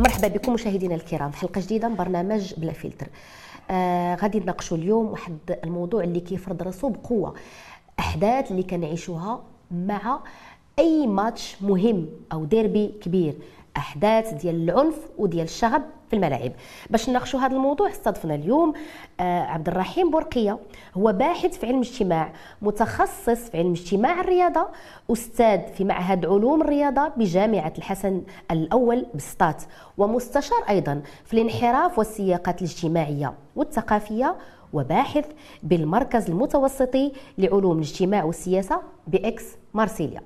مرحبا بكم مشاهدينا الكرام. حلقة جديدة من برنامج بلا فلتر. آه غادي نناقشوا اليوم واحد الموضوع اللي كيفرض راسو بقوة. أحداث اللي كنعيشوها مع أي ماتش مهم أو ديربي كبير. أحداث ديال العنف وديال الشغب في الملاعب. باش نناقشوا هذا الموضوع استضفنا اليوم آه عبد الرحيم بورقية. هو باحث في علم الاجتماع متخصص في علم اجتماع الرياضة أستاذ في معهد علوم الرياضة بجامعة الحسن الأول بسطات ومستشار أيضا في الانحراف والسياقات الاجتماعية والثقافية وباحث بالمركز المتوسطي لعلوم الاجتماع والسياسة بإكس مارسيليا.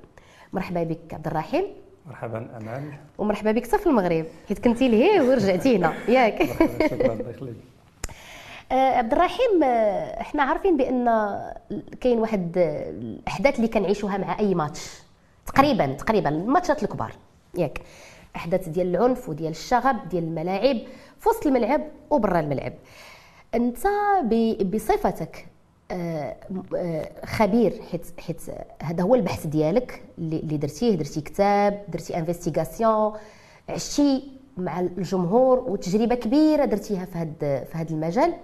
مرحبا بك عبد الرحيم مرحبا امال ومرحبا بك في المغرب. حيت كنتي لهيه ورجعتي هنا. ياك. شكرا. الله يخليك. آه، عبد الرحيم آه، إحنا عارفين بأن كاين واحد آه، الأحداث اللي كنعيشوها مع أي ماتش. تقريبا تقريبا الماتشات الكبار. ياك. أحداث ديال العنف وديال الشغب ديال الملاعب في وسط الملعب وبرا الملعب. أنت بصفتك آه، آه، خبير حيت حيت هذا هو البحث ديالك اللي درتيه. درتي كتاب درتي انفستيغاسيون عشتي مع الجمهور وتجربة كبيرة درتيها في هذا في هذا المجال.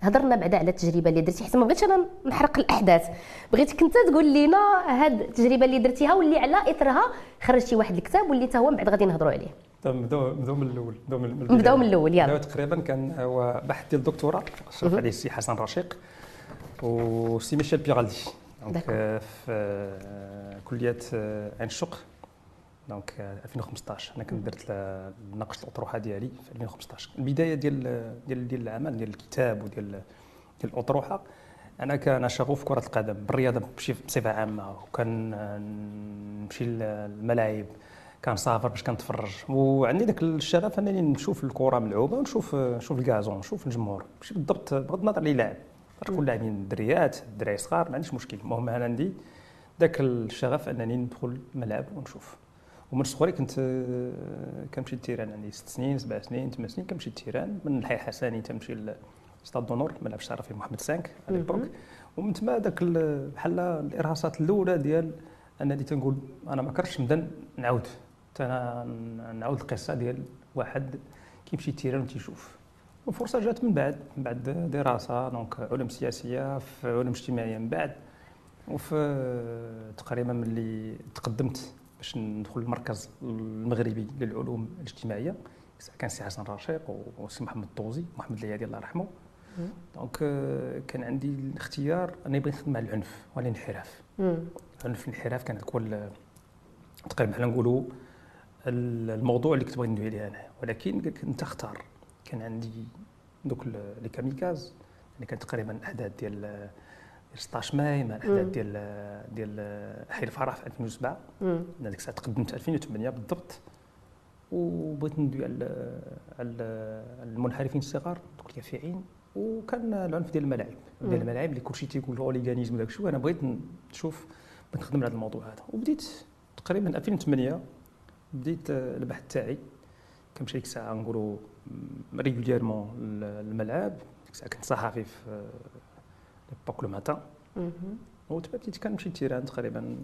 هضرنا بعدا على التجربة اللي درتي حيت ما بغيتش أنا نحرق الأحداث. بغيتك أنت تقول لنا هاد التجربة اللي درتيها واللي على اثرها خرجتي واحد الكتاب واللي تا هو من بعد غادي نهضروا عليه. طيب نبداو نبداو من الأول. نبداو من الأول، يلا. تقريبا كان هو بحث ديال الدكتوراه شرف عليه السي حسن رشيق. وسي ميشيل بيغالدي donc. آه، في آه، كلية آه، عين الشق donc آه، 2015 أنا كنت درت ناقشت الأطروحة ديالي في 2015 البداية ديال ديال ديال العمل ديال الكتاب وديال ديال الأطروحة أنا كان شغوف كرة القدم بالرياضة بصفة عامة. وكان آه، نمشي للملاعب كنسافر باش كنتفرج. وعندي ذاك الشغف أنني نشوف الكرة ملعوبة ونشوف نشوف الكازون نشوف الجمهور. ماشي بالضبط بغض النظر اللي لاعب تكون لاعبين دريات دراري صغار ما عنديش مشكل. المهم أنا عندي ذاك الشغف أنني ندخل الملعب ونشوف. ومن صغري كنت كنمشي للتيران عندي ست سنين سبع سنين ثمان سنين كنمشي للتيران من الحي الحسني تنمشي ل stade d'honneur ملعب الشرفي محمد cinq à l'époque ومن تما ال- بحال الإرهاصات الأولى ديال انني تنقول أنا ما كرهتش نبدأ نعاود. أنا نعاود القصة ديال واحد كيمشي التيران وتيشوف. والفرصه جات من بعد من بعد دراسة donc علوم سياسية في علوم اجتماعية من بعد وفي تقريبا ملي تقدمت باش ندخل المركز المغربي للعلوم الاجتماعية كان سي حسن رشيق وسي محمد الطوزي محمد العيادي الله يرحمه. donc كان عندي الاختيار أني بغيت نخدم مع العنف والانحراف مم. العنف الانحراف كان هو ال- تقريبا بحال نقولوا ال- الموضوع اللي كنت بغيت ندوي عليه أنا ولكن كنت اختار. كان عندي دوك les kamikazes اللي كانت تقريبا الأحداث ديال ديال 16 ماي مع الأحداث. ديال ديال حي الفرح في 2007 مم. أنا ديك الساعة تقدمت 2008 بالضبط. وبغيت ندوي على على المنحرفين الصغار دوك اليافعين وكان العنف ديال الملاعب. ديال الملاعب اللي كلشي تيقول hooliganisme وداك الشيء. وأنا بغيت نشوف بغيت نخدم على هذا الموضوع هذا. وبديت تقريبا 2008 بديت البحث تاعي. كنمشي ديك الساعة نقولوا régulièrement الساعة كنت صحفي في l'époque Le Matin. وتبا بديت كنمشي للتيران تقريبا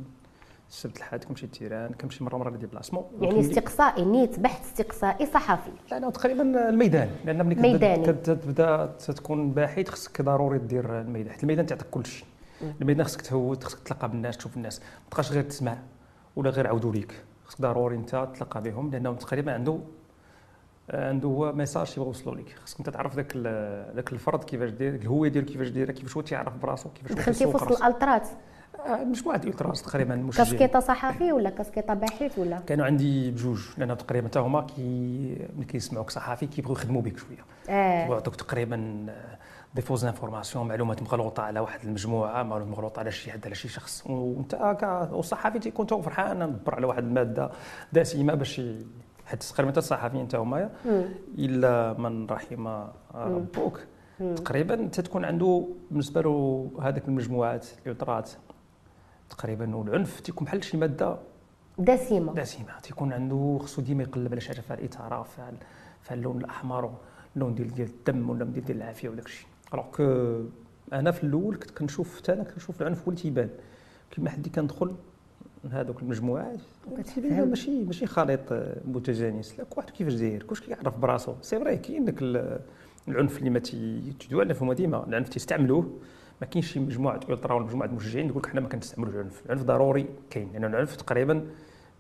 السبت الحد كنمشي للتيران كنمشي مره مره les déplacements يعني استقصائي نيت بحث استقصائي صحفي. لا لا تقريبا الميدان. لأن ملي. كتبدا تبدا تكون باحث خصك ضروري دير الميدان. حيت الميدان تعطيك كل شيء مم. الميدان خصك تهود خصك تلقى بالناس تشوف الناس. ما تبقاش غير تسمع ولا غير عاودوا ليك. خصك ضروري أنت تلقى بهم لأنهم تقريبا عنده عنده هو message يبغوا يوصلوا لك. خصك أنت تعرف ذاك ذاك الفرد كيفاش داير الهوية ديالو كيفاش دايره كيفاش هو تيعرف براسو كيفاش هو دخلتي في وسط. الالترات آه، ديال ultras تقريبا مشجعين كاسكيطة صحفي ولا كاسكيطة باحث ولا؟ كانوا عندي بجوج لأن تقريبا حتى هما كي ملي كيسمعوك صحفي كيبغيو يخدموا بك شوية. آه. ويعطوك تقريبا des fausses informations معلومات مغلوطة على واحد المجموعة معلومات مغلوطة على شي حد على شي شخص. وانت والصحفي تيكون توا فرحان ندبر على واحد المادة دسمه باش حيت تقريبا حتى الصحفيين حتى هما. إلا من رحم ربك. تقريبا تتكون عنده بالنسبة له هذيك المجموعات اللي طرات تقريبا والعنف تيكون بحال شي مادة دسمه دسمه تيكون عنده خصو ديما يقلب على شي حاجة فيها الاثاره فيها فيها اللون الأحمر اللون ديال ديال الدم ولا ديال العافية وداك الشيء alors أنا في الأول كنت كنشوف حتى أنا كنشوف العنف هو اللي تيبان. كيما حد كندخل من هذوك المجموعات. ماشي ماشي خليط متجانس. لا كل واحد كيفاش داير؟ كلشي كيعرف براسو. c'est vrai كاين داك ال- العنف اللي ما تيدوي على نفهمو ديما العنف تيستعملوه. ما كاينش شي مجموعة ultra ولا مجموعة المشجعين يقول لك حنا ما كنستعملوش العنف العنف ضروري كاين. لأن العنف تقريبا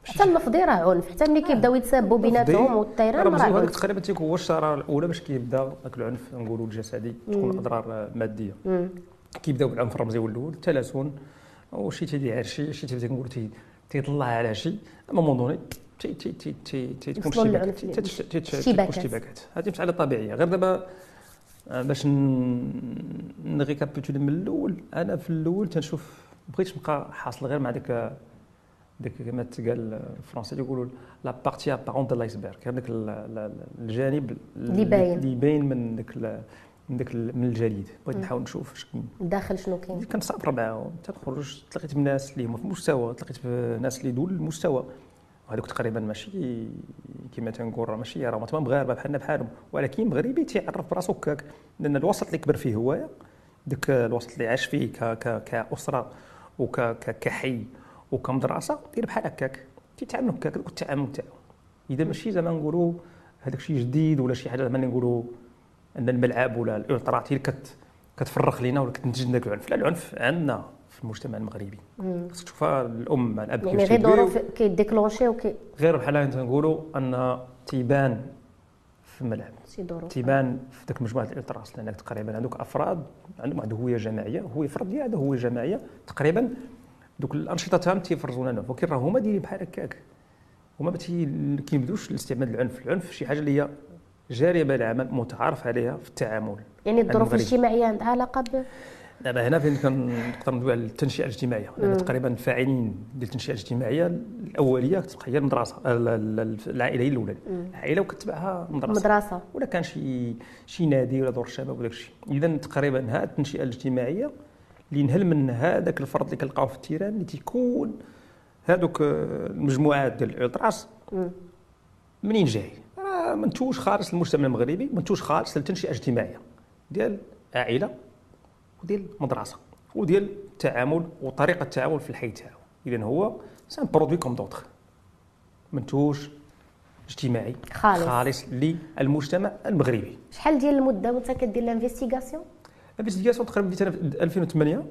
حتى اللفظي راه عنف. حتى ملي كيبداو يتسابوا بيناتهم والتيران راه هذاك تقريبا تيكون هو الشرارة الأولى باش كيبدأ ذاك العنف نقولوا الجسدي تكون أضرار مادية. كيبداو بالعنف الرمزي هو الأول التلاسن وشي تيدير شي شي تبدا كنقولوا تي- تيطلع على شي moment donné تي تي تي تي تي تكون يوصلوا اشتباكات هذه مساله طبيعية. غير دابا آه، باش ن- نـ récapituler من الأول. أنا في الأول تنشوف بغيتش نبقى حاصل غير مع ديك ديك كما تقال الفرنسي يقولوا la partie apparente de l'iceberg هذاك ال- ال- الجانب اللي باين. اللي باين من ديك من ال- من الجليد. بغيت. نحاول نشوف اش كاين. الداخل شنو كاين؟ كنصابر معاهم تنخرج تلاقيت بناس اللي هما في المستوى تلاقيت بناس اللي دول المستوى. وهذوك تقريبا ماشي كما تنقول راه ماشي راهم تمام مغاربه بحالنا بحالهم. ولكن مغربي تيعرف براسو هكاك لأن الوسط اللي كبر فيه هوايا داك الوسط اللي عاش فيه ك ك كأسرة وكحي وكمدرسه داير بحال هكاك. تيتعاملوا هكاك داك التعامل تاعو. إذا ماشي زعما نقولوا هذاك شي جديد ولا شي حاجة زعما نقولوا أن الملعب ولا الالتراس هي اللي كت كتفرق لينا ولا كتنتج لنا العنف. لا العنف عندنا في المجتمع المغربي. خصك تشوفها الأم مع الأب يعني غير. ظروف كي déclencher وكي غير بحال تنقولوا أن تيبان في الملعب تيبان في ذاك مجموعة الالتراس لانك تقريبا عندك أفراد عندهم واحد الهويه جماعية. هوية فرديه عندها هوية جماعية. تقريبا دوك الأنشطة تاعهم تيفرزوا لنا ولكن راه هما دايرين بحال هكاك. هما ما كيبدوش لاستعمال العنف. العنف شي حاجة اللي هي جارية بالعمل متعارف عليها في التعامل يعني الظروف. الاجتماعية عندها علاقه ب دابا هنا فين كنقدر ندوي على التنشئة الاجتماعية. لأن تقريبا الفاعلين ديال التنشئه الاجتماعية الأولية كتبقى هي المدرسة ال- ال- ال- العائلة هي الأولى. العائلة وكتبعها المدرسة مدرسة. ولا كان شي شي نادي ولا دور الشباب وداك الشيء اذا تقريبا هذه التنشئة الاجتماعية اللي نهل من هذاك الفرد اللي كنلقاو في التيران اللي تيكون هذوك المجموعات ديال الالتراس مم. منين جاي؟ منتوج خالص للمجتمع المغربي منتوج خالص للتنشئة الاجتماعية. ديال عائلة وديال مدرسة وديال التعامل وطريقة التعامل في الحي تاعو. اذا هو c'est un produit comme d'autres منتوج اجتماعي خالص. خالص للمجتمع المغربي. شحال ديال المدة وانت كدير l'investigation ال investigation تقريبا بديت أنا في 2008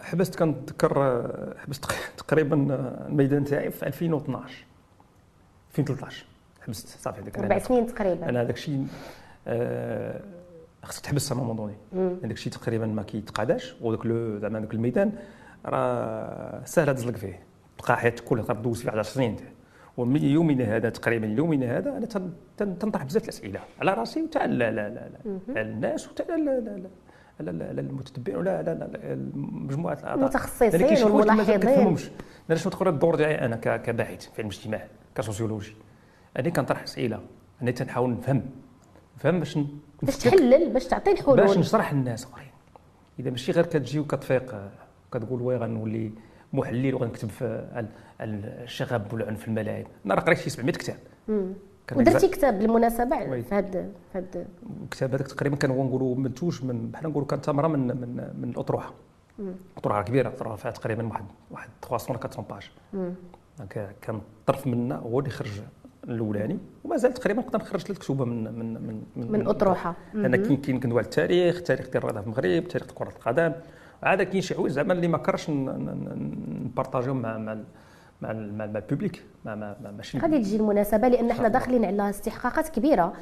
حبست كنتذكر حبست تق- تقريبا الميدان تاعي في 2012 2013 حبست صافي هذاك أربع سنين تقريبا أنا هذاك الشيء آه، خصك تحبس على moment donné هذاك الشيء تقريبا ما كيتقاداش وداك لو زعما داك الميدان راه ساهل تزلق فيه تبقى حياتك كلها تقدر دوز فيه 10 سنين ومن يومنا هذا تقريبا يومنا هذا أنا تن- تن- تنطرح بزاف الاسئله على راسي وتاع لا لا لا لا على الناس وتاع لا المتتبعين ولا لا لا لا مجموعه الاعضاء المتخصصين والملاحظين. كنفهمهمش أنا شنو تقول الدور ديالي أنا كباحث في علم الاجتماع كسوسيولوجي أنا كنطرح أسئلة. أنا تنحاول نفهم. نفهم باش باش تحلل باش تعطي باش الحلول نشرح للناس آخرين. إذا ماشي غير كتجي وكتفيق كتقول oui غنولي محلل وغنكتب في ال- ال- الشغب والعنف في الملاعب أنا راه قريت شي 700 كتاب ودرتي كتاب بالمناسبة. في هاد في هاد الكتاب هذاك تقريبا كان هو نقولوا منتوج من بحال نقولوا كان ثمره من من من الأطروحة. الاطروحه كبيرة أطروحة فيها تقريبا واحد واحد 300 ولا 400 pages. donc كان طرف منا هو اللي خرج الأولاني ومازال تقريبا نقدر نخرج ثلاث كتب من من من من أطروحة. أنا كاين كاين كندوي على التاريخ التاريخ ديال الرياضه في المغرب تاريخ كرة القدم. عاد كاين شي حوايج زعما اللي ما كرهش ن partager هم مع مع مع مع ال public مع مع- ماشي غادي تجي المناسبة لأن حنا داخلين على استحقاقات كبيرة.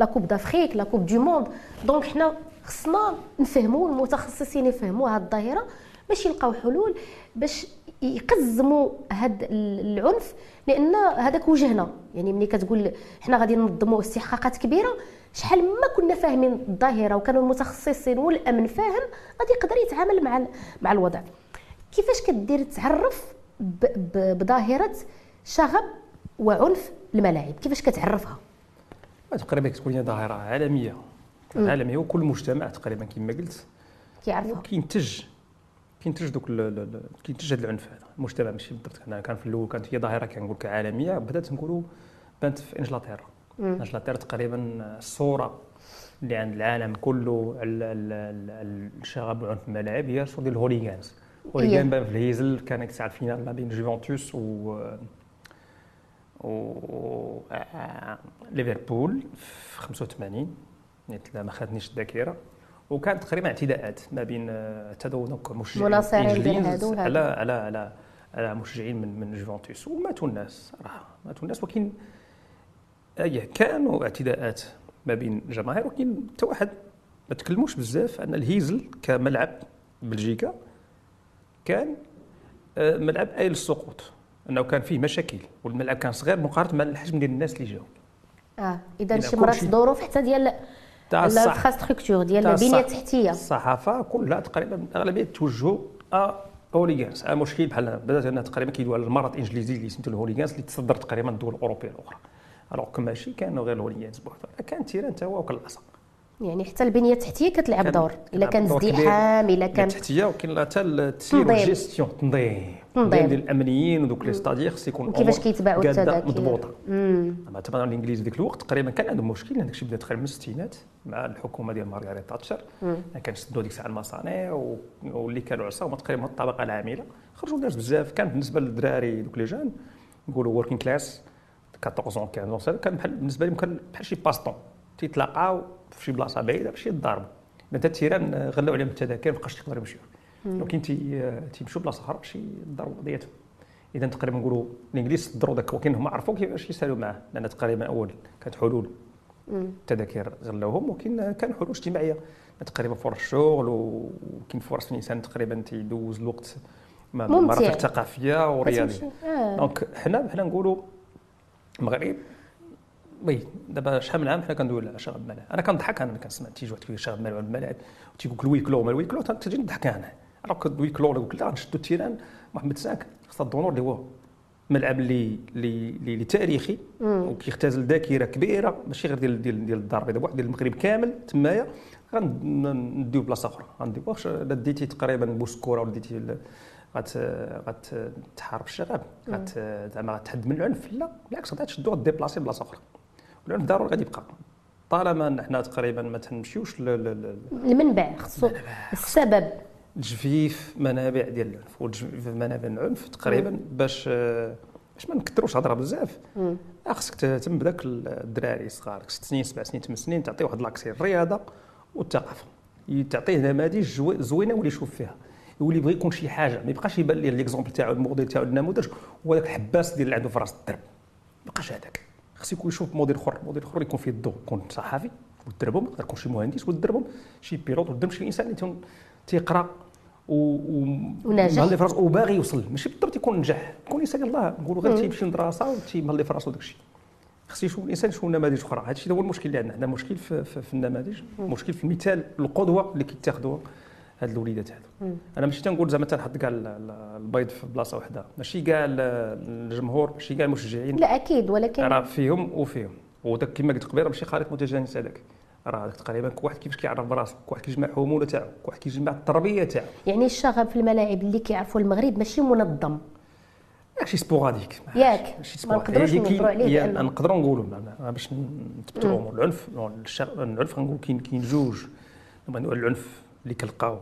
la Coupe d'Afrique la Coupe du monde دونك حنا خصنا نفهموا المتخصصين يفهموا هذه الظاهرة باش يلقاو حلول باش يقزموا هذا العنف لأن هذاك وجهنا. يعني ملي كتقول حنا غادي ننظموا استحقاقات كبيرة شحال ما كنا فاهمين الظاهرة وكانوا المتخصصين والأمن فاهم غادي يقدر يتعامل مع مع الوضع. كيفاش كدير تعرف بظاهرة شغب وعنف الملاعب؟ كيفاش كتعرفها؟ تقريبا كتكون هي ظاهرة عالمية. عالمية وكل مجتمع تقريبا كما قلت كيعرفها. كينتج كينتج دوك كينتج هذا العنف هذا. المجتمع ماشي بالضبط أنا كان في الأول كانت هي ظاهرة كنقول لك عالميه بدأت نقولوا بانت في إنجلترا. إنجلترا تقريبا الصورة اللي عند العالم كله على ال- ال- ال- الشغب والعنف في الملاعب هي الصورة ديال ال hooligans. واللي كان في الهيزل كان ساعه ال finale ما بين جوفنتوس و و ليفربول في 85 ما خدنيش الذاكرة. وكانت تقريبا اعتداءات ما بين اعتدوا دونك مشجعين على على على على مشجعين من من جوفنتوس. وماتوا الناس صراحة ماتوا الناس. ولكن أي كانوا اعتداءات ما بين الجماهير. ولكن حتى واحد ما تكلموش بزاف أن الهيزل كملعب بلجيكا كان آه، ملعب اي للسقوط أنه كان فيه مشاكل والملعب كان صغير مقارنة مع الحجم ديال الناس اللي جاو. آه إذا شي مرات الظروف حتى ديال ال infrastructure ديال البنيه التحتيه الصحافة كلها تقريبا أغلبية توجهوا hooligans مشكل بحال بدات انها تقريبا كيدوي على المرض الانجليزي اللي سميتو ال hooligans اللي تصدر تقريبا الدول الأوروبية الأخرى. alors ماشي كانوا غير ال hooligans بوحدهم. كان تيران هو وكل العصا يعني حتى البنية التحتية كتلعب دور. إلا كان ازدحام إلا كان التحتيه وكاين حتى التسيير والجيستيون تنظيم تنظيم. ديال الامنيين ودوك les stadiers خص يكون كيفاش كيتباعوا التذاكر مضبوطه تبع الانجليز ديك الوقت تقريبا كان عندهم مشكل هذاك الشيء بدا تقريبا من الستينات مع الحكومة ديال مارغريت تاتشر كان سدوا ديك الساعة المصانع واللي كانوا عصا تقريبا الطبقه العامله خرجوا الناس بزاف كان بالنسبة للدراري دوك les jeunes نقولوا working class 14 15 كان بحال بالنسبة لهم كان بحال شي baston تيتلاقاو في شي بلاصه بعيده باش يتضاربوا حتى التيران غلاو عليهم التذاكر ما بقاش يقدروا يمشيو ولكن تيمشيو بلاصة أخرى باش يضربوا قضيتهم إذا تقريبا نقولوا الانجليز صدروا ذاك ولكن هما عرفوا كيفاش يسالوا معاه لأن تقريبا أول كانت حلول التذاكر غلاوهم ولكن كان حلول اجتماعية. تقريبا فرص الشغل وكاين فرص الإنسان تقريبا تيدوز الوقت مرافق ثقافيه ورياضيه آه. donc حنا بحنا نقولوا المغرب وي دابا شحال من عام حنا كندويو على شغب الملاعب أنا كنضحك أنا كنسمع تيجي واحد كيقول شغب الملاعب الملاعب تيقول لك الويكلو ما الويكلو تجي نضحك أنا. راك ال huis clos نقول لك لا غنشدو ال terrain محمد cinq كازا ال d'honneur اللي هو ملعب اللي اللي اللي تاريخي وكيختزل ذاكره كبيره ماشي غير ديال ديال ديال الدار البيضاء ديال المغرب كامل تمايا غنديو بلاصه أخرى غنديو واش ديتي تقريبا بوسكوره ولا ديتي غت غتحارب الشغب غت زعما غتحد من العنف لا بالعكس غتشدو غديبلاسي بلاصه أخرى والعنف ضروري غادي يبقى طالما حنا تقريبا ما تنمشيوش المنبع خصو السبب تجفيف منابع ديال العنف وتجفيف منابع العنف تقريبا باش باش ما نكثروش هضرة بزاف. خصك تهتم بداك الدراري الصغار ست سنين سبع سنين ثمان سنين تعطيه واحد لاكسي الرياضه والثقافه تعطيه نماذج زوينه واللي يشوف فيها. يولي يبغي يكون شي حاجة ما يبقاش يبان ليه l'exemple تاعو الموديل تاعو النموذج هو داك الحباس ديال اللي عنده في راس الدرب. ما بقاش هذاك. خص يكون يشوف موديل أخر موديل أخر يكون فيه الضوء يكون صحفي ودربهم يقدر يكون شي مهندس ودربهم شي pilote ودرب شي إنسان اللي تيقرا و وناجح وباغي يوصل. ماشي بالضبط يكون نجح. يكون إنسان الله نقولوا غير تيمشي للدراسه وتيتهلى في راسو داك الشيء. خص يشوف الإنسان يشوف نماذج أخرى هذا الشيء هو المشكل اللي عندنا. عندنا مشكل في, في, في النماذج. مشكل في المثال القدوة اللي كيتاخذوا هاد الوليدات هادو. أنا ماشي تنقول زعما تنحط كاع البيض في بلاصة واحدة ماشي كاع الجمهور ماشي كاع المشجعين. لا أكيد ولكن راه فيهم وفيهم. وداك كما قلت قبيلة ماشي خليط متجانس هذاك. راه تقريبا كل واحد كيفاش كيعرف براسو كل واحد كيجمع الحموله تاعو كل واحد كيجمع التربية تاعو. يعني الشغب في الملاعب اللي كيعرفوا المغرب ماشي منظم. ماشي سبوراديك. ياك. ما نقدروش نهضروا عليه نقدروا نقولوا باش نثبتوا الأمور. العنف العنف غنقول كاين كاين جوج. العنف اللي كنلقاو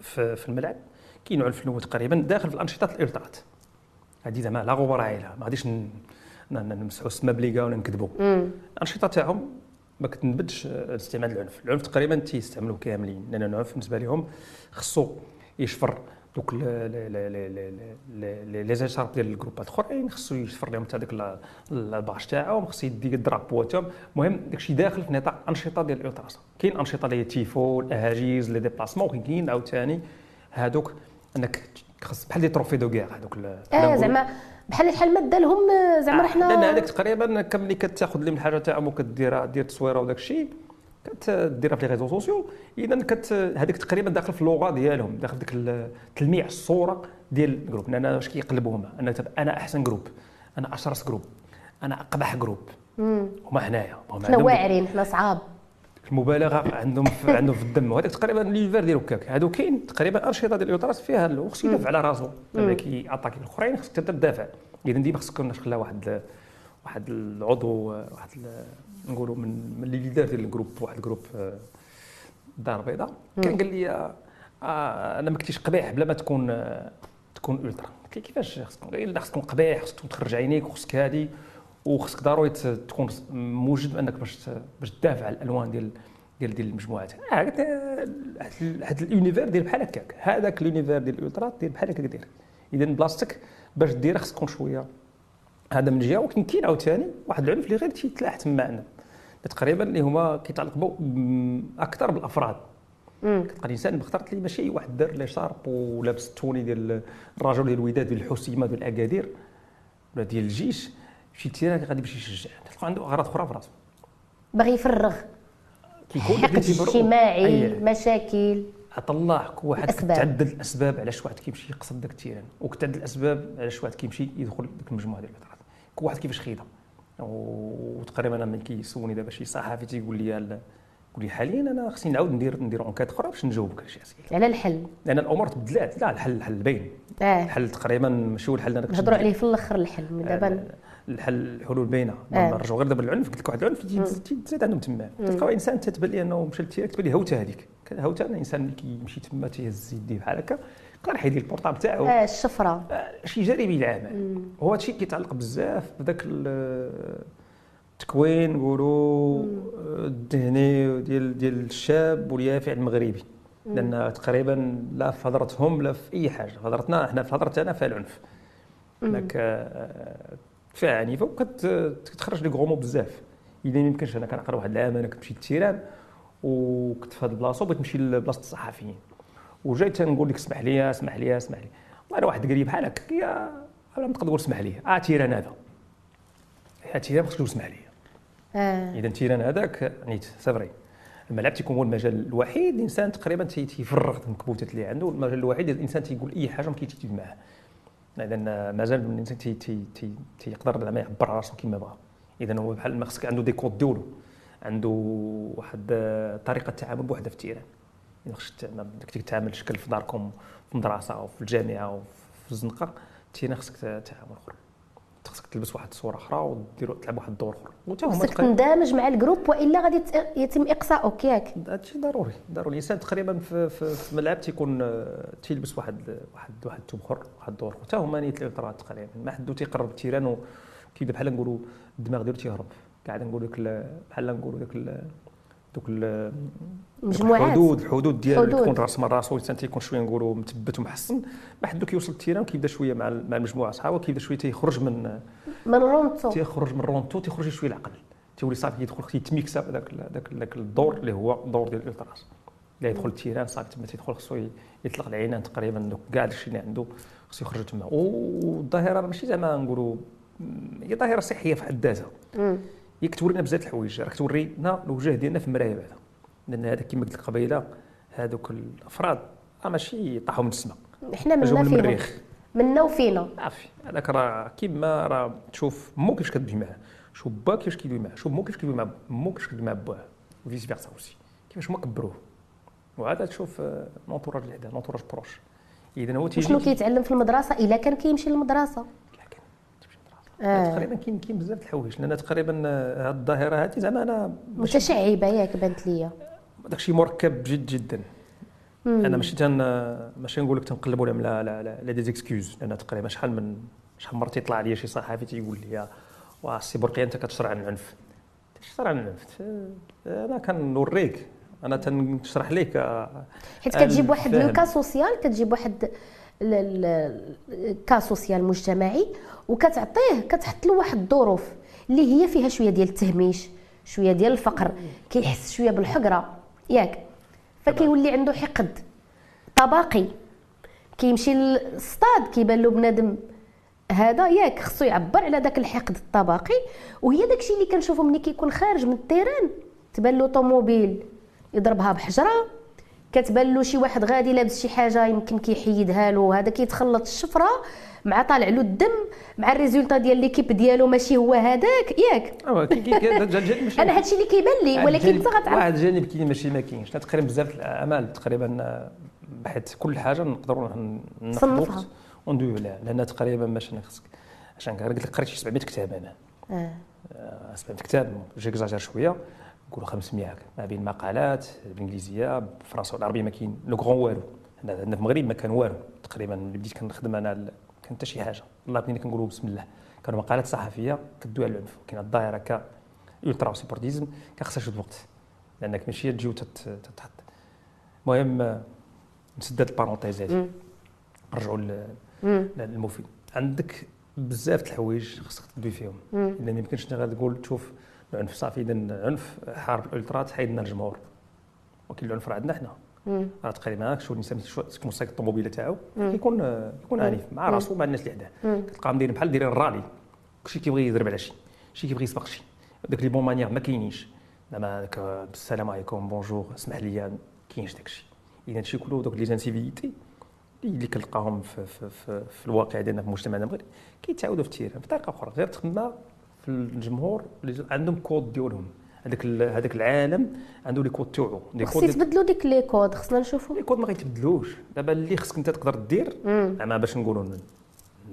في, في الملعب كاين عنف اللي هو تقريبا داخل في الأنشطة الالترات هذه زعما لا غبار عائله ما غاديش نمسحوا السما بليكا ولا نكذبوا. الأنشطة تاعهم ما كتنبدش استعمال العنف العنف تقريبا تيستعملوه كاملين لأن العنف بالنسبة لهم خصو يشفر دوك لي زيشارب ديال الجروبات الاخرين خصو يشفر لهم حتى ديك الباش تاعهم خصو يدي الدراك تاعهم المهم داكشي داخل في نطاق انشطه ديال الالتراس كاين انشطه اللي هي تيفو الاهاجيز لي ديبلاسمون كاين عاوتاني هادوك انك خص بحال دي تروفي دو كير هذوك آه زعما بحال الحال ما دالهم زعما حنا لأن هذاك تقريبا كملي كتاخذ لهم الحاجة تاعهم وكديرها دير تصويرة وداك الشيء كديرها في لي ريزو سوسيو. اذا كت هذيك تقريبا داخل في اللغة ديالهم داخل ديك تلميع الصورة ديال ال groupe. لأن أنا واش كيقلبوا هما أنا أنا أحسن groupe أنا أشرس groupe أنا أقبح groupe. هما هنايا حنا واعرين حنا صعاب. المبالغه عندهم في عندهم في الدم. وهذاك تقريبا l'univers ديال هكاك هادو كاين تقريبا انشطه ديال الالتراس فيها خصو يدافع على راسو. لما كيعطاك الأخرين خصك تدافع. إذا ديما خصك نخلى واحد واحد العضو واحد نقولوا من من اللي دار ديال ال groupe واحد ال groupe الدار البيضاء كان قال لي آه أنا ما كنتيش قبيح بلا ما تكون آه تكون ألترا. قلت كيفاش خصك؟ الا خصك تكون قبيح خصك تخرج عينيك وخصك هادي. وخصك ضروري تكون موجد انك باش باش تدافع على الألوان ديال ديال ديال المجموعات. آه قلت هذا ال univers ديال بحال هكاك. هذاك ال univers ديال الالترا دير بحال هكاك دير. إذا بلاصتك باش دير خصك تكون شوية. هذا من جهة. ولكن كاين عاوتاني واحد العنف اللي غير تيتلاح تما عندنا تقريبا اللي هما كيتعلقوا أكثر بالأفراد. كتلقى الإنسان اخترت لي ماشي واحد دار l'écharpe ولابس ال tenue ديال الرجاء ديال الوداد ديال الحسيمة ديال الاكادير ولا ديال الجيش. شي terrain غادي باش يشجع تلقى عنده أغراض أخرى في راسه باغي يفرغ. حقد اجتماعي مشاكل. عطا الله كل واحد تعدد الاسباب علاش واحد كيمشي يقصد داك ال terrain. وكتعدد الأسباب علاش واحد كيمشي يدخل ديك المجموعة ديال كل واحد كيفاش خيدها وتقريبا أنا ملي كيسولني دابا شي صحفي تيقول لي قول لي حاليا أنا خصني نعاود ندير ندير enquête أخرى باش نجاوبك على شي أسئلة. على الحل. لأن الأمور تبدلات. لا الحل الحل باين. آه. الحل تقريبا ماشي هو الحل أنا نهضروا عليه في الأخر الحل. دابا آه. الحل الحلول باينة. آه. نرجعوا غير دابا للعنف قلت لك واحد العنف تزاد عندهم تما. تلقى إنسان تتبان لي أنه مشى لل terrain تبان لي هوتة هذيك. هوتة أنا إنسان اللي كيمشي تما تيهز يديه بحال هكا يقدر يحيد ال portable تاعو. آه الشفرة. آه شي جانبي العمل هو هادشي كيتعلق بزاف بذاك التكوين نقولوا الذهني ديال ديال الشاب واليافع المغربي. لأن تقريبا لا في هضرتهم لا في أي حاجة. هضرتنا إحنا في هضرتنا فيها العنف. هناك فيها عنيفه وكتخرج les gros mots بزاف. اذا ما يمكنش أنا كنقرأ واحد العام أنا كنت مشيت لل terrain وكنت في هذه البلاصة وبغيت نمشي لبلاصة الصحفيين وجاي تنقول لك اسمح لي اسمح لي اسمح لي. والله واحد قريب بحال هكا يا ما تقدر تقول اسمح لي. آه terrain هذا. terrain خصك تقول اسمح لي. آه. إذا terrain هذاك نيت c'est vrai الملعب تيكون هو المجال الوحيد الإنسان تقريبا تيفرغ المكبوتات اللي عنده. المجال الوحيد الإنسان تيقول أي حاجة ما كيتكتب معاه. اذا مازال الإنسان تي تي تي تيقدر زعما يعبر على راسو كما بغا. اذا هو بحال ما خصك عنده des codes ديالو عنده واحد طريقة تعامل بوحده في ال terrain. اذا خصك بدك تتعامل شكل في داركم في المدرسة أو في الجامعة أو في الزنقة ال terrain خصك تعامل آخر. خصك تلبس واحد الصورة أخرى ودير تلعب واحد الدور أخر. وتا هما خصك تندمج مع الجروب وإلا غادي يتم اقصاؤك ياك هادشي ضروري. ضروري. الإنسان تقريبا في, في, في الملعب تيكون آه، تيلبس واحد واحد واحد الثوب أخر واحد الدور أخر. حتى هما نيت الالترات تقريبا. ما حد تيقرب ال terrain وكيبدا بحال نقولوا الدماغ ديالو تيهرب. قاعد نقول لك بحال نقولوا داك دوك المجموعات الحدود الحدود ديال تكون رأس من راسو الانسان تيكون شوية نقولوا مثبت ومحصن ما حد كيوصل ال terrain كيبدا شوية مع مع المجموعة صحابة كيبدا شوية تيخرج من من رونتو. تيخرج من رونتو تيخرج شوية العقل تيولي صافي كيدخل يتميكسا داك داك داك الدور اللي هو دور ديال الإلتراس. اللي يدخل ال terrain صافي تما تيدخل خصو يطلق العنان تقريبا دوك كاع داكشي اللي عنده خصو يخرج تما. والظاهرة ماشي زعما نقولوا هي ظاهرة صحية في حد ذاتها. هي كتورينا بزاف الحوايج راك تورينا الوجه ديالنا في المرايه بعدا لأن هذا كما قلت لك قبيلة هذوك الأفراد راه ماشي طاحوا من السماء حنا منا من المريخ منا وفينا. عافي هذاك راه كيما راه تشوف مو كيفاش كتدوي معاه شوف با كيفاش كيدوي معاه شوف مو كيفاش كيدوي مع مو كيفاش كيدوي مع باه و vice versa aussi كيفاش هما كبروه. وهذا تشوف l'entourage اللي عندها l'entourage proche اذا هو تيجي شنو كيتعلم في المدرسة؟ إلا كان كيمشي للمدرسة. آه. تقريبا كاين كاين بزاف الحوايج لأن تقريبا هذه الظاهرة هذه زعما أنا متشعبة ياك بانت ليا. داكشي مركب جد جدا. مم. أنا ماشي تن ماشي نقول لك تنقلبوا لا لا, لا des excuses لأن تقريبا شحال من شحال مرة تيطلع لي شي صحفي تيقول لي واه السي بورقية أنت كتشرح عن العنف. تشرح عن العنف. أنا كنوريك أنا تنشرح لك حيت كتجيب واحد لو سوسيال كتجيب واحد cas social مجتمعي وكتعطيه كتحط له واحد الظروف اللي هي فيها شوية ديال التهميش شوية ديال الفقر كيحس شوية بالحقرة ياك. فكيولي عنده حقد طبقي. كيمشي للصطاد كيبان له بنادم هذا ياك خصو يعبر على داك الحقد الطبقي. وهي داكشي اللي كنشوفو ملي كيكون خارج من ال terrain تبان له طوموبيل يضربها بحجرة. كتبان له شي واحد غادي لابس شي حاجة يمكن كيحيدها له. هذا كيتخلط الشفرة مع طالع له الدم مع ال résultat ديال l'équipe ديالو. ماشي هو هذاك ياك. أنا هادشي اللي كيبان لي ولكن انت غتعرف واحد الجانب كاين ماشي ما كاينش. تقريبا بزاف الأعمال تقريبا بحيث كل حاجة نقدروا نصنفها وندويو عليها لأن تقريبا باش أنا خصك. عشان قلت لك قريت شي 700 كتاب أنا. آه. 700 آه، كتاب j'exagère شوية. نقولوا 500 ما بين مقالات بالانجليزيه بالفرنسيه والعربية ما كاين لو غون والو. عندنا في المغرب ما كان والو. تقريبا ملي بديت كنخدم أنا كان حتى شي حاجة. الله بدينا كنقولوا بسم الله. كانوا مقالات صحفية كدوي على العنف. كاين الظاهرة ك ultra supportérisme كان خصها شوية الوقت لأنك ماشي تجي وتتحط المهم نسد هاد ال parenthèse هادي نرجعوا للمفيد عندك بزاف د الحوايج خصك تدوي فيهم. إلا ما يمكنش غادي تقول تشوف العنف صافي اذا العنف حارب الالترات حيدنا الجمهور ولكن العنف راه عندنا حنا. راه تقريبا شوف الإنسان تكون سايق الطوموبيله تاعو يكون يكون عنيف مع راسو مع الناس اللي عندها تلقاهم دايرين بحال دايرين الرالي. كلشي كيبغي يضرب على شي شي كيبغي يسبق شي. داك les bonnes manières ما كاينينش. زعما داك السلام عليكم bonjour اسمح لي كاينش داك الشيء اذا هادشي كله دوك les incivilités اللي كنلقاهم في, في, في, في الواقع ديالنا في مجتمعنا المغربي كيتعاودوا في ال terrain بطريقه أخرى غير تما في الجمهور اللي عندهم كود ديالهم. هذاك هذاك العالم عنده les codes تاعو. les codes خصك تبدلوا ديك les codes خصنا نشوفوا les codes ما غيتبدلوش. دابا اللي خصك انت تقدر دير زعما باش نقولوا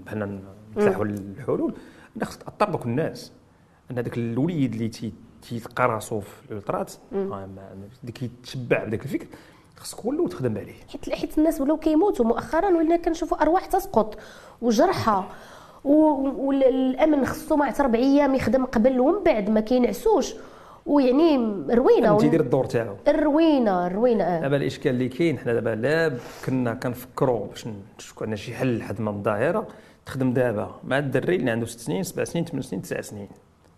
بحال نتلاحوا الحلول خصك تاثر دوك الناس. أن هذاك الوليد اللي تيلقى راسو في الالترات اللي كيتشبع بداك الفكر خصك ولو تخدم عليه. حيت حيت الناس ولاو كيموتوا مؤخرا ولينا كنشوفوا أرواح تسقط وجرحى والامن خصو مع أربع أيام يخدم قبل ومن بعد ما كينعسوش. ويعني روينة. تيدير الدور تاعو. الروينة الروينة آه. دابا الإشكال اللي كاين حنا دابا لا كنا كنفكروا باش نشوفوا عندنا شي حل لحد ما الظاهرة. تخدم دابا مع الدري اللي عنده ست سنين سبع سنين ثمان سنين تسع سنين.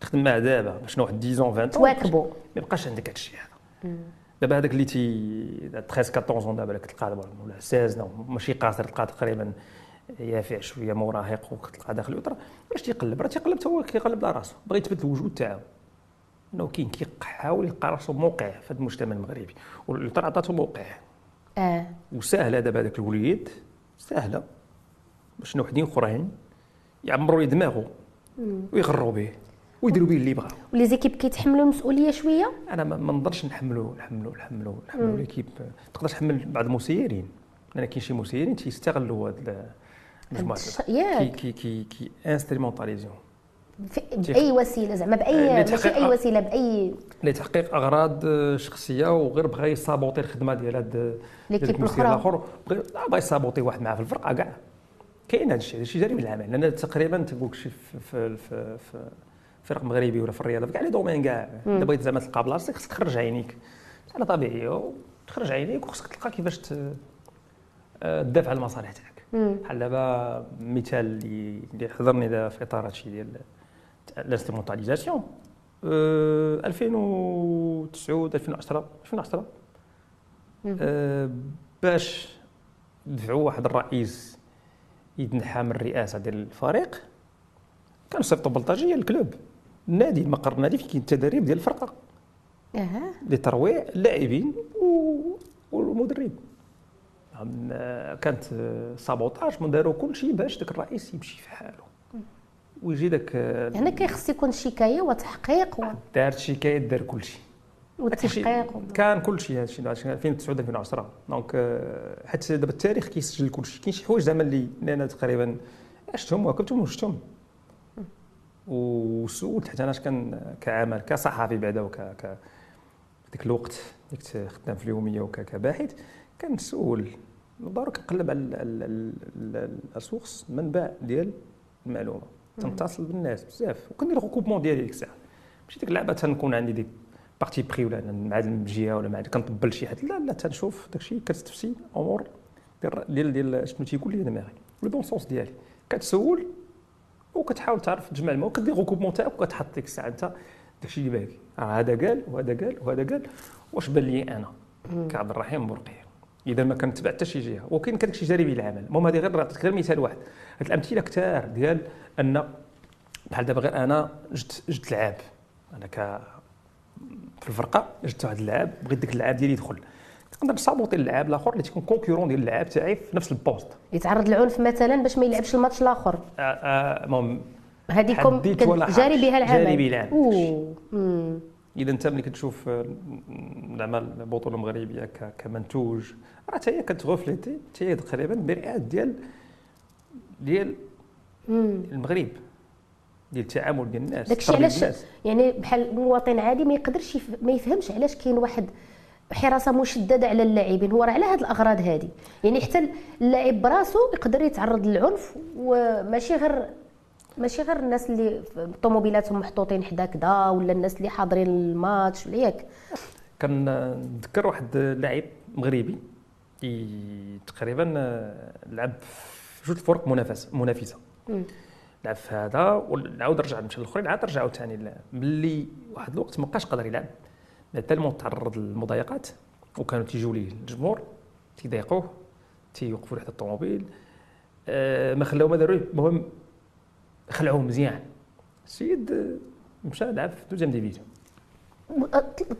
تخدم معاه دابا باش واحد 10 20 تواكبوا ما يبقاش عندك هذا الشيء هذا. دابا هذاك اللي تي 13 14 ولا تلقى ولا 16 ماشي قاصر تلقى تقريبا يافع شوية مراهق وتلقى داخل الوتر باش تيقلب؟ راه تيقلب هو كيقلب على راسو بغى يثبت الوجود تاعو. إنه كاين كيحاول يلقى راسو موقع في هذا المجتمع المغربي و l'ultra عطاتو موقع. آه. وسهلة دابا هذاك الوليد سهلة. باش وحدين أخرين يعمروا ليه دماغه ويغروا به ويديروا به اللي بغاو و les équipes كيتحملوا المسؤولية شوية؟ أنا ما نقدرش نحملوا نحملوا نحملوا نحملوا l'équipe. تقدر تحمل بعض المسيرين. لأن كاين شي مسيرين تيستغلوا هذا كي كي كي كي instrumentalisation بأي وسيلة زعما باي ماشي أي وسيلة باي لتحقيق أغراض شخصية وغير بغى يسابوطي الخدمة ديال هذا ليكيب الآخر. بغى يسابوطي واحد معاه في الفرقة كاع. كاين هذا الشيء هذا الشيء جاري بالعمل لأن تقريبا تقول شي في, في, في, في فرق مغربي ولا في الرياضة في كاع لي دومين كاع. الا بغيت زعما تلقى بلاصتك خصك تخرج عينيك. على طبيعيه وتخرج عينيك وخصك تلقى كيفاش تدافع على المصالح تاعك. بحال دابا مثال اللي حضرني في إطار هادشي ديال ال instrumentalisation. 2009 2010 2010 باش دفعوا واحد الرئيس يتنحى من الرئاسة ديال الفريق كان صيفطوا بلطاجيه لل club النادي المقر النادي فين كاين التدريب ديال الفرقة. أها. لترويع اللاعبين والمدرب. كانت sabotage من داروا كل شيء باش ذاك الرئيس يمشي في حاله. ويجي ذاك يعني كيخص يكون شكاية وتحقيق و... دارت شكاية دار كل شيء. والتحقيق كان كل شيء هذا الشيء 2009 2010 دونك حتى دابا التاريخ كيسجل كل شيء. كاين شي حوايج زعما اللي أنا تقريبا عشتهم وكتبتهم وشفتهم. وسولت حتى أنا كان كعمل كصحفي بعدا وك ك ذاك الوقت كنت خدام في اليومية وكباحث كنسول ضروري كنقلب على ال source منبع ديال المعلومة. تنتصل بالناس بزاف. وكندير recoupement ديالي ديك الساعة. ماشي ديك اللعبة تنكون عندي ديك parti pris ولا مع الجهه ولا مع كنطبل شي حد لا لا تنشوف داك الشيء كتستفسي أمور ديال ديال شنو تيقول لي دماغي le bon sens ديالي. كتسول وكتحاول تعرف تجمع الماء وكدير recoupement تاعك وكتحط ديك الساعة. أنت داكشي اللي باقي راه هذا قال وهذا قال وهذا قال. واش بان لي أنا كعبد الرحيم بورقية؟ إذا ما كنتبع حتى شي جهة. وكاين كذاك شي جاري به العمل المهم هذه غير نعطيك غير مثال واحد. هاد الأمثلة كثار ديال أن بحال دابا غير أنا جبت جبت لعاب. أنا ك في الفرقة جبت واحد اللعاب بغيت ديك اللعاب ديالي يدخل. نقدر نصابوطي اللعاب الآخر اللي تيكون concurrent ديال اللعاب تاعي في نفس ال poste يتعرض للعنف مثلا باش ما يلعبش الماتش الآخر. آه، آه، المهم هذيكم جاري بها العمل. جاري بها العمل إذا أنت ملي كتشوف زعما البطوله المغربيه كمنتوج راه حتى هي كتغوفليتي حتى هي تقريبا برئه ديال ديال المغرب ديال التعامل ديال الناس داكشي علاش يعني بحال مواطن عادي ما يقدرش ما يفهمش علاش كاين واحد حراسة مشددة على اللاعبين هو راه على هذه الأغراض هذه يعني حتى اللاعب براسو يقدر يتعرض للعنف وماشي غير ماشي غير الناس اللي طوموبيلاتهم محطوطين حدا كذا ولا الناس اللي حاضرين الماتش ولا ياك. كنتذكر واحد اللاعب مغربي تقريبا لعب في جوج الفرق منافسة. منافسه لعب في هذا وعاود رجع مشى الأخرين عاد رجعوا ثاني ملي واحد الوقت ما بقاش قادر يلعب. تالمون تعرض للمضايقات وكانوا تيجيو ليه الجمهور تيضايقوه تيوقفوا له حتى الطوموبيل. آه ما خلاو ما داروه. المهم خلعوه مزيان. السيد مشى لعب في deuxième division.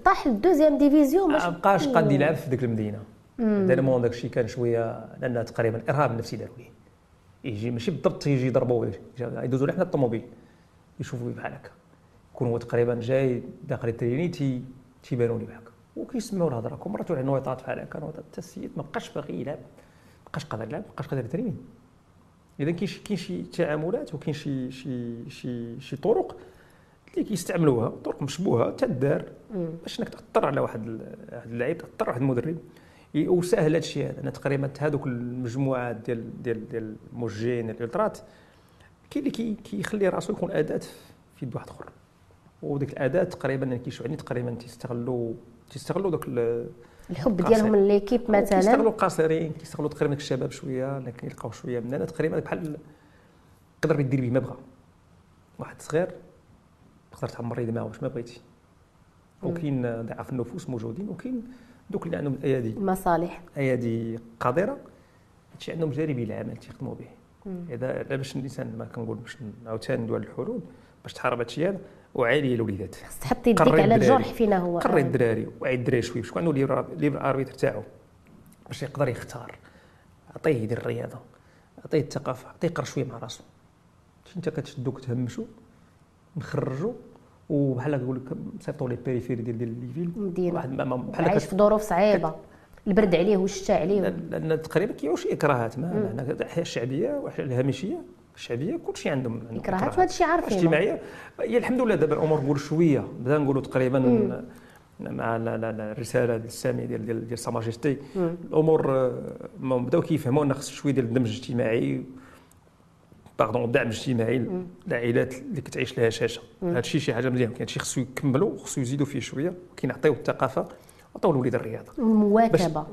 طاح لل deuxième division ما بقاش قاد يلعب في ديك المدينة. tellement داك الشيء كان شوية لأن تقريبا إرهاب نفسي داروا ليه. يجي ماشي بالضبط يجي يضربوا يدوزوا له حدا الطوموبيل. يشوفوا بحال هكا. يكون هو تقريبا جاي داخل التريني تي تيبانوا لي هكا. وكيسمعوا الهضرة. مرات واحد النويطات بحال هكا حتى السيد ما بقاش باغي يلعب. ما بقاش قادر يلعب. ما بقاش قادر يتريني. اذا كاين شي كاين شي تعاملات وكاين شي شي شي شي طرق اللي كيستعملوها. طرق مشبوهة. تدار. باش إنك تأثر على واحد واحد اللاعب تأثر واحد المدرب. وسهل هذا الشيء هذا. أنا تقريبا هذوك المجموعات ديال ديال ديال الموجهين الالترات كاين اللي كيخلي راسو يكون أداة في يد واحد آخر. وديك الأداة تقريبا كيشوف يعني تقريبا تيستغلوا تيستغلوا دوك الحب ديالهم ليكيب مثلا. كيستغلوا القاصرين كيستغلوا تقريبا الشباب شوية لكن يلقاو شوية من هنا. تقريبا بحال يقدر يدير به ما بغى. واحد صغير تقدر تعمر دماغه واش ما بغيتي وكاين ضعاف النفوس موجودين وكاين دوك اللي عندهم الايادي المصالح أيادي قادرة. هادشي عندهم جاري به العمل تيخدموا به. اذا باش الإنسان ما كنقول باش عاوتاني ندوي على الحلول باش تحارب هادشي هذا وعالي الوليدات تحط يديك على الجرح فينا هو قري الدراري وعي الدراري شوية باش عنده libre arbitre تاعو؟ باش يقدر يختار. عطيه يدير الرياضة. عطيه الثقافة. عطيه يقرا شوية مع راسو. أنت كتشدو كتهمشو؟ نخرجو وبحال نقول لك نصيفطوا les périphéries ديال ديال les villes واحد بحال عايش في ظروف صعيبة. البرد عليه والشتاء عليه لأن تقريبا كيعيشوا شي إكراهات. ما الحياة الشعبيه والهامشيه الشعبية كلشي عندهم اكراهات وهذا الشيء عارفين اجتماعية. هي الحمد لله دابا الأمور نقول شوية. بدا نقولوا تقريبا مع الرسالة الساميه ديال ديال ديال Sa Majesté الأمور آه، بداو كيفهموا أن خص شوية ديال الدمج الاجتماعي باردون الدعم الاجتماعي العائلات اللي كتعيش لها هشاشه هذا الشيء شي حاجة مزيان. كاين شي خصو يكملوا خصو يزيدوا فيه شوية. كينعطيو الثقافة عطيو الوليد الرياضة. المواكبة.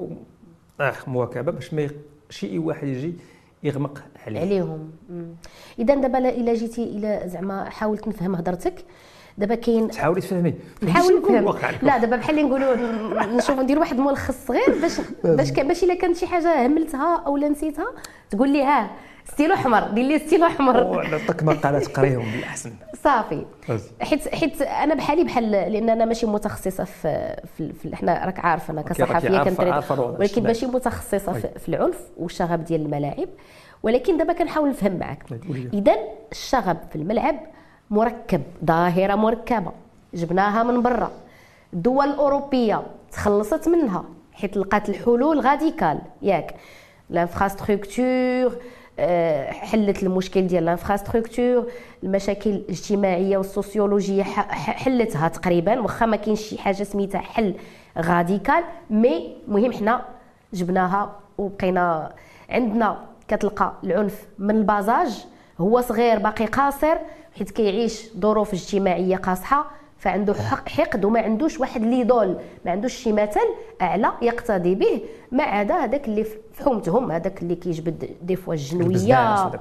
آه مواكبة. باش ما شي واحد يجي يغمق عليه. عليهم. اذا دابا إلا جيتي إلى زعما حاولت نفهم هضرتك. دابا كاين تحاولي تفهمي. نحاول نفهم. لا دابا بحال اللي نقولوا نشوف ندير واحد الملخص صغير باش باش باش إلا كانت شي حاجة هملتها أو نسيتها تقول لي ها ستيلو أحمر. دير لي ستيلو أحمر. نعطيك مقالات قريهم بالأحسن. صافي. حيت حيت أنا بحالي بحال لأن أنا ماشي متخصصة في, في, في حنا راك عارف أنا كصحفية كنتري ولكن ماشي متخصصة في, في العنف والشغب ديال الملاعب. ولكن دابا كنحاول نفهم معك اذا الشغب في الملعب مركب ظاهرة مركبة. جبناها من برا. الدول الأوروبية تخلصت منها حيت لقات الحلول radicales ياك. L'infrastructure حلت المشكل ديال l'infrastructure المشاكل الاجتماعية والسوسيولوجية حلتها تقريبا واخا ما كاينش شي حاجة سميتها حل radical mais مهم حنا جبناها وبقينا عندنا كتلقى العنف من ال bas âge هو صغير باقي قاصر حيت كيعيش ظروف اجتماعية قاصحة. فعنده حقد وما عندوش واحد l'idole ما عندوش شي مثل أعلى يقتدي به. ما عدا هذاك اللي فهمتهم هذاك اللي كيجبد des fois الجنوية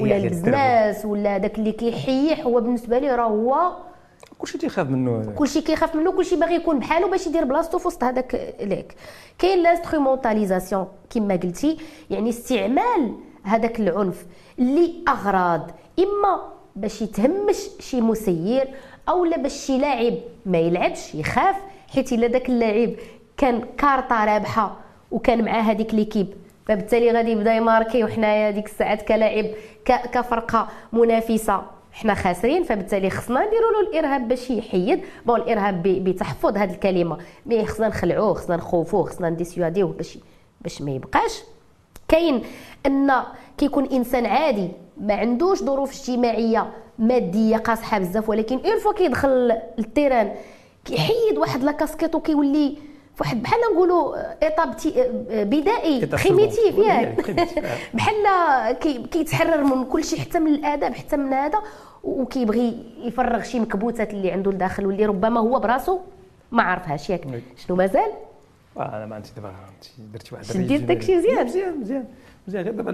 ولا ال business ولا هذاك اللي كيحيح. هو بالنسبة لي راه هو كلشي تيخاف منه. كلشي كيخاف منه كلشي باغي يكون بحالو باش يدير بلاصتو في وسط هذاك ليك. كاين l'instrumentalisation كما قلتي يعني استعمال هذاك العنف اللي اغراض إما باش يتهمش شي مسير أو باش شي لاعب ما يلعبش يخاف حيت إلا داك اللاعب كان كارطه رابحة وكان مع هذيك ليكيب. فبالتالي غادي يبدا يماركي وحنايا ديك الساعات كلاعب كفرقة منافسة حنا خاسرين. فبالتالي خصنا نديروا له الإرهاب باش يحيد. بون الإرهاب بتحفظ هذه الكلمة. مي خصنا نخلعوه خصنا نخوفوه خصنا نديسياديوه باش باش ما يبقاش. كاين أن كيكون إنسان عادي ما عندوش ظروف اجتماعية ماديه قاصحه بزاف ولكن une fois كيدخل لل terrain كيحيد واحد la casquette وكيولي فواحد بحال نقولوا étape بدائي primitive ياك بحال كيتحرر من كل شيء حتى من الآداب حتى من هذا وكيبغي يفرغ شي مكبوتات اللي عنده لداخل واللي ربما هو براسو ما عرفهاش ياك شنو مازال؟ آه، أنا ما عندي دابا درتي واحد شديت داكشي مزيان. مزيان مزيان مزيان. غير دابا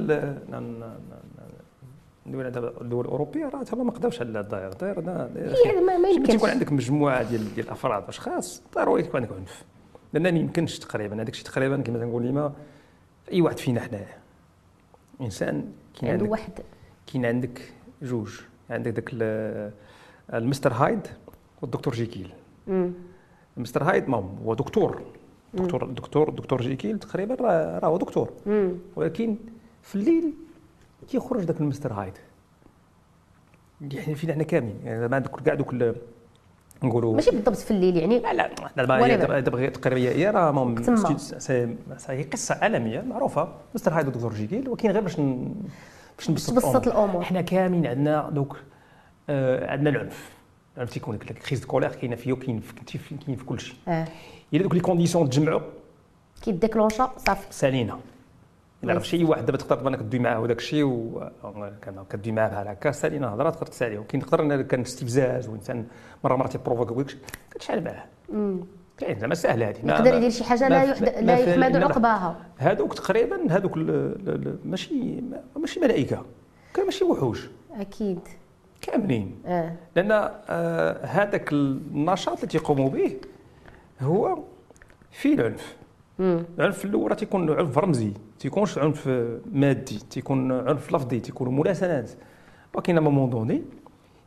دابا الدول الاوروبيه راه تما ما قداوش على الداير. يعني ما, ما يمكنش. تكون عندك مجموعة ديال ديال الافراد أشخاص ضروري يكون عندك عنف. لأن ما يمكنش تقريبا. هذاك الشيء تقريبا كما تنقول ليما أي واحد فينا حنايا. إنسان كاين عندك واحد. كاين عندك جوج. عندك ذاك المستر هايد والدكتور جيكيل. المستر هايد ما هو دكتور. دكتور دكتور دكتور جيكيل تقريبا راه هو دكتور. ولكن في الليل كيخرج ذاك المستر هايد. يعني فينا حنا كاملين. يعني ما عندك كاع دوك نقولوا ماشي بالضبط في الليل يعني لا لا دابا دابا تقريبا هي راه هي قصة عالمية معروفة. مستر هايد ودكتور جيكيل ولكن غير باش باش نبسط الأمور. حنا كاملين عندنا دوك آه عندنا العنف. العنف تيكون لك crise colère كاينة فيه وكاين في كاين في كل شيء آه. إلا دوك les conditions تجمعوا كي déclencha صافي. سالينا. إلا عرف شي واحد دابا تقدر انك تدوي معاه وداك الشيء و كدوي معاه بحال هكا سالينا هضره تقدر تسالي. ولكن تقدر كان استفزاز وإنسان مرة مرة تي provoquer وداك الشيء كتشعل معاه. كاين زعما ساهله هذه يقدر يدير شي حاجة لا لا يحمد عقباها. هذوك تقريبا هذوك ماشي ماشي ملائكة. كان ماشي وحوش. أكيد. كاملين. آه. لأن آه هذاك النشاط اللي تيقوموا به هو فيه العنف. العنف الأول تيكون عنف رمزي. تيكونش عنف مادي تيكون عنف لفظي تيكون مراسلات ولكن ا مومون دوني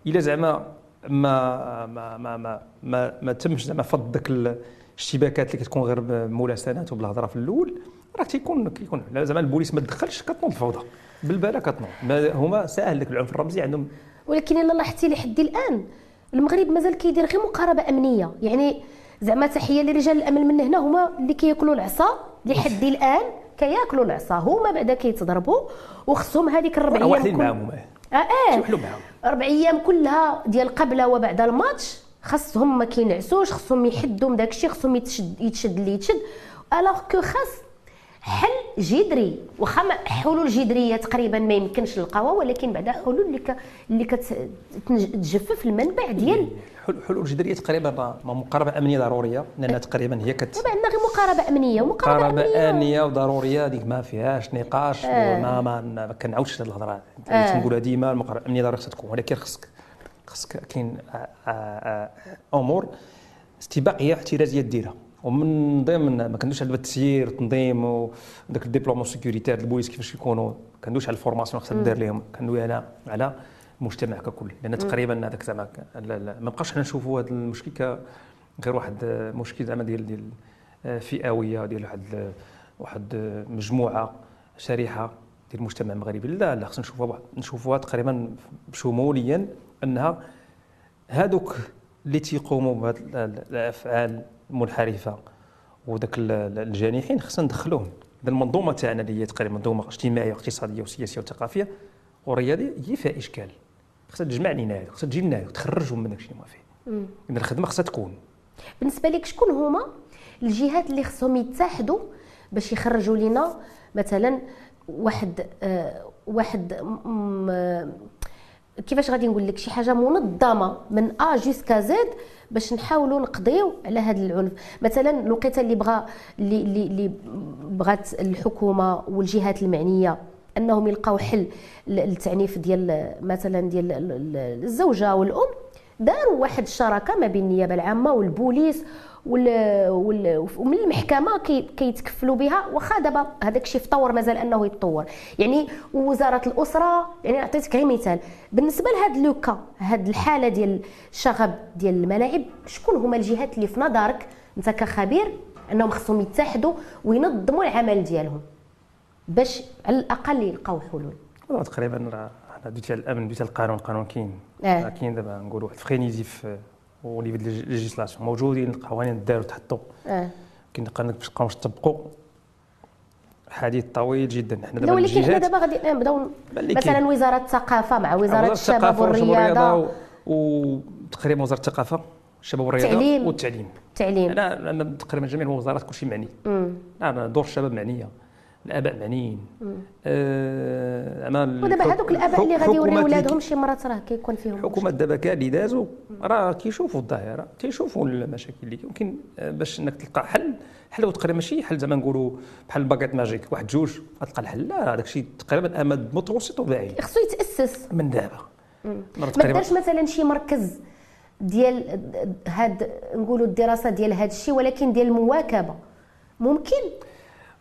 إلا زعما ما ما ما ما ما, ما تمش زعما فض داك الاشتباكات اللي كتكون غير مراسلات وبالهضرة في الأول راه تيكون كيكون زعما البوليس ما تدخلش كتنوض الفوضى. بالباله كتنوض. هما ساهل داك العنف الرمزي عندهم. ولكن إلا لاحظتي لحد الآن المغرب مازال كيدير غير مقاربة أمنية. يعني زعما تحية لرجال الأمن من هنا هما اللي كياكلوا العصا لحد الآن. كياكلوا العصا. هما بعدا كيتضربوا وخصهم هذيك الربع أيام واحدين معاهم آه آه. أربع أيام كلها ديال قبل وبعد الماتش خاصهم ما كينعسوش خاصهم يحدوا من داك الشيء خاصهم يتشد يتشد اللي يتشد. الوغ كو خاص حل جذري. واخا حلول جذرية تقريبا ما يمكنش نلقاوها ولكن بعدا حلول اللي ك... اللي كتجفف المنبع ديال. حلول جذرية تقريبا مقاربة أمنية ضرورية لأن تقريبا هي كت دابا عندنا غير مقاربة أمنية. ومقاربة امنيه, أمنية وضرورية هذيك ما فيهاش نقاش آه. ما ما, ما كنعاودش هذه الهضرة. آه. تنقولها ديما المقاربة الامنيه ضرورية تكون ولكن خصك خصك كاين آه، آه، آه، أمور استباقية احترازية ديرها. ومن ضمن ما كندوش على التسيير التنظيم وداك ال déploiement sécuritaire البوليس كيفاش يكونوا كندوش على ال formation خصها دير لهم كندوي على على المجتمع ككل. لأن تقريبا هذاك زعما ما بقاش حنا نشوفوا هذا المشكل غير واحد مشكل زعما ديال ديال فئوية ديال واحد واحد مجموعة شريحة ديال المجتمع المغربي. لا لا خصنا نشوفوها نشوفوها تقريبا شموليا أنها هذوك اللي تيقوموا بهذه الأفعال المنحرفه وذاك الجانحين خصنا ندخلوهم. المنظومة تاعنا اللي هي تقريبا منظومة اجتماعية واقتصادية وسياسية وثقافية ورياضيه هي فيها إشكال. خصها تجمع لينا هذا خصها تجيب لنا تخرجوا من داكشي اللي ما فيه. إذا الخدمة خصها تكون. بالنسبة لك شكون هما الجهات اللي خصهم يتحدوا باش يخرجوا لنا مثلا واحد آه واحد كيفاش غادي نقول لك؟ شي حاجة منظمة من ا جوسكا زد باش نحاولوا نقضيو على هذا العنف. مثلا الوقيتة اللي بغى اللي اللي بغات الحكومة والجهات المعنية أنهم يلقاو حل للتعنيف ديال مثلا ديال الزوجة والأم داروا واحد الشراكة ما بين النيابة العامة والبوليس ومن المحكمة كي كيتكفلوا بها. واخا دابا هذاك الشيء تطور مازال أنه يتطور. يعني وزارة الأسرة يعني عطيتك غير مثال. بالنسبة لهذا le cas هذه الحالة ديال الشغب ديال الملاعب شكون هما الجهات اللي في نظرك؟ أنت كخبير أنهم خصهم يتحدوا وينظموا العمل ديالهم باش على الأقل يلقاو حلول. تقريبا دويت على الأمن على القانون القانون كاين. كاين دابا نقولوا واحد frénésie في وليفي législation موجودين القوانين داروا تحطوا آه كاين باش نبقاو نطبقوا حديث طويل جدا. حنا دابا ولكن حنا دابا غادي نبداو مثلا وزارة الثقافة مع وزارة الشباب والرياضة. وتقريبا وزارة الثقافة الشباب والرياضة التعليم. والتعليم. التعليم أنا أنا تقريبا جميع الوزارات كلشي معني. أنا دور الشباب معنية. الآباء معنيين آه زعما ودابا هذوك الآباء اللي غادي يوريو ولادهم شي مرات راه كيكون فيهم الحكومات دابا كاع اللي دازوا راه كيشوفوا الظاهرة تيشوفوا المشاكل اللي يمكن آه، باش إنك تلقى حل حل تقريبا ماشي حل زعما نقولوا بحال ال baguette magique واحد جوج غتلقى الحل. لا هذاك الشيء تقريبا أمد متوسط وبعيد. خصو يتأسس. من دابا. ما دارش مثلا شي مركز ديال هاد نقولوا الدراسة ديال هذا الشيء ولكن ديال المواكبة. ممكن.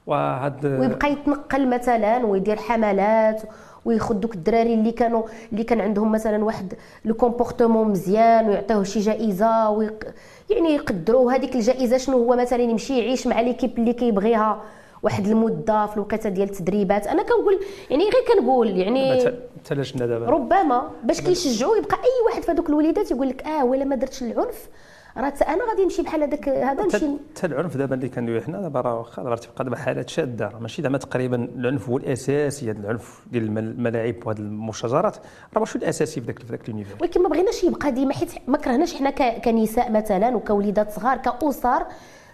وهاد ويبقى يتنقل مثلا ويدير حملات وياخذ دوك الدراري اللي كانوا اللي كان عندهم مثلا واحد le comportement مزيان ويعطيوه شي جائزة ويق... يعني يقدروا هذيك الجائزة شنو هو؟ مثلا يمشي يعيش مع l'équipe اللي كيبغيها واحد المدة في الوقيته ديال التدريبات. أنا كنقول يعني غير كنقول يعني تلاش دابا. ربما باش كيشجعوا يبقى أي واحد في هذوك الوليدات يقول لك آه ولا ما درتش العنف؟ راه أنا غادي نمشي بحال هذاك هذا نمشي حتى العنف دابا اللي كندويو حنا دابا راه واخا دابا تبقى دابا حالات شادة. راه ماشي زعما تقريبا العنف هو الأساسي هذا العنف ديال الم- الملاعب وهذه المشاجرات. راه ماشي الأساسي في ذاك في ذاك l'univers ولكن ما بغيناش يبقى ديما حيت ما كرهناش حنا كنساء مثلا وكوليدات صغار كأسر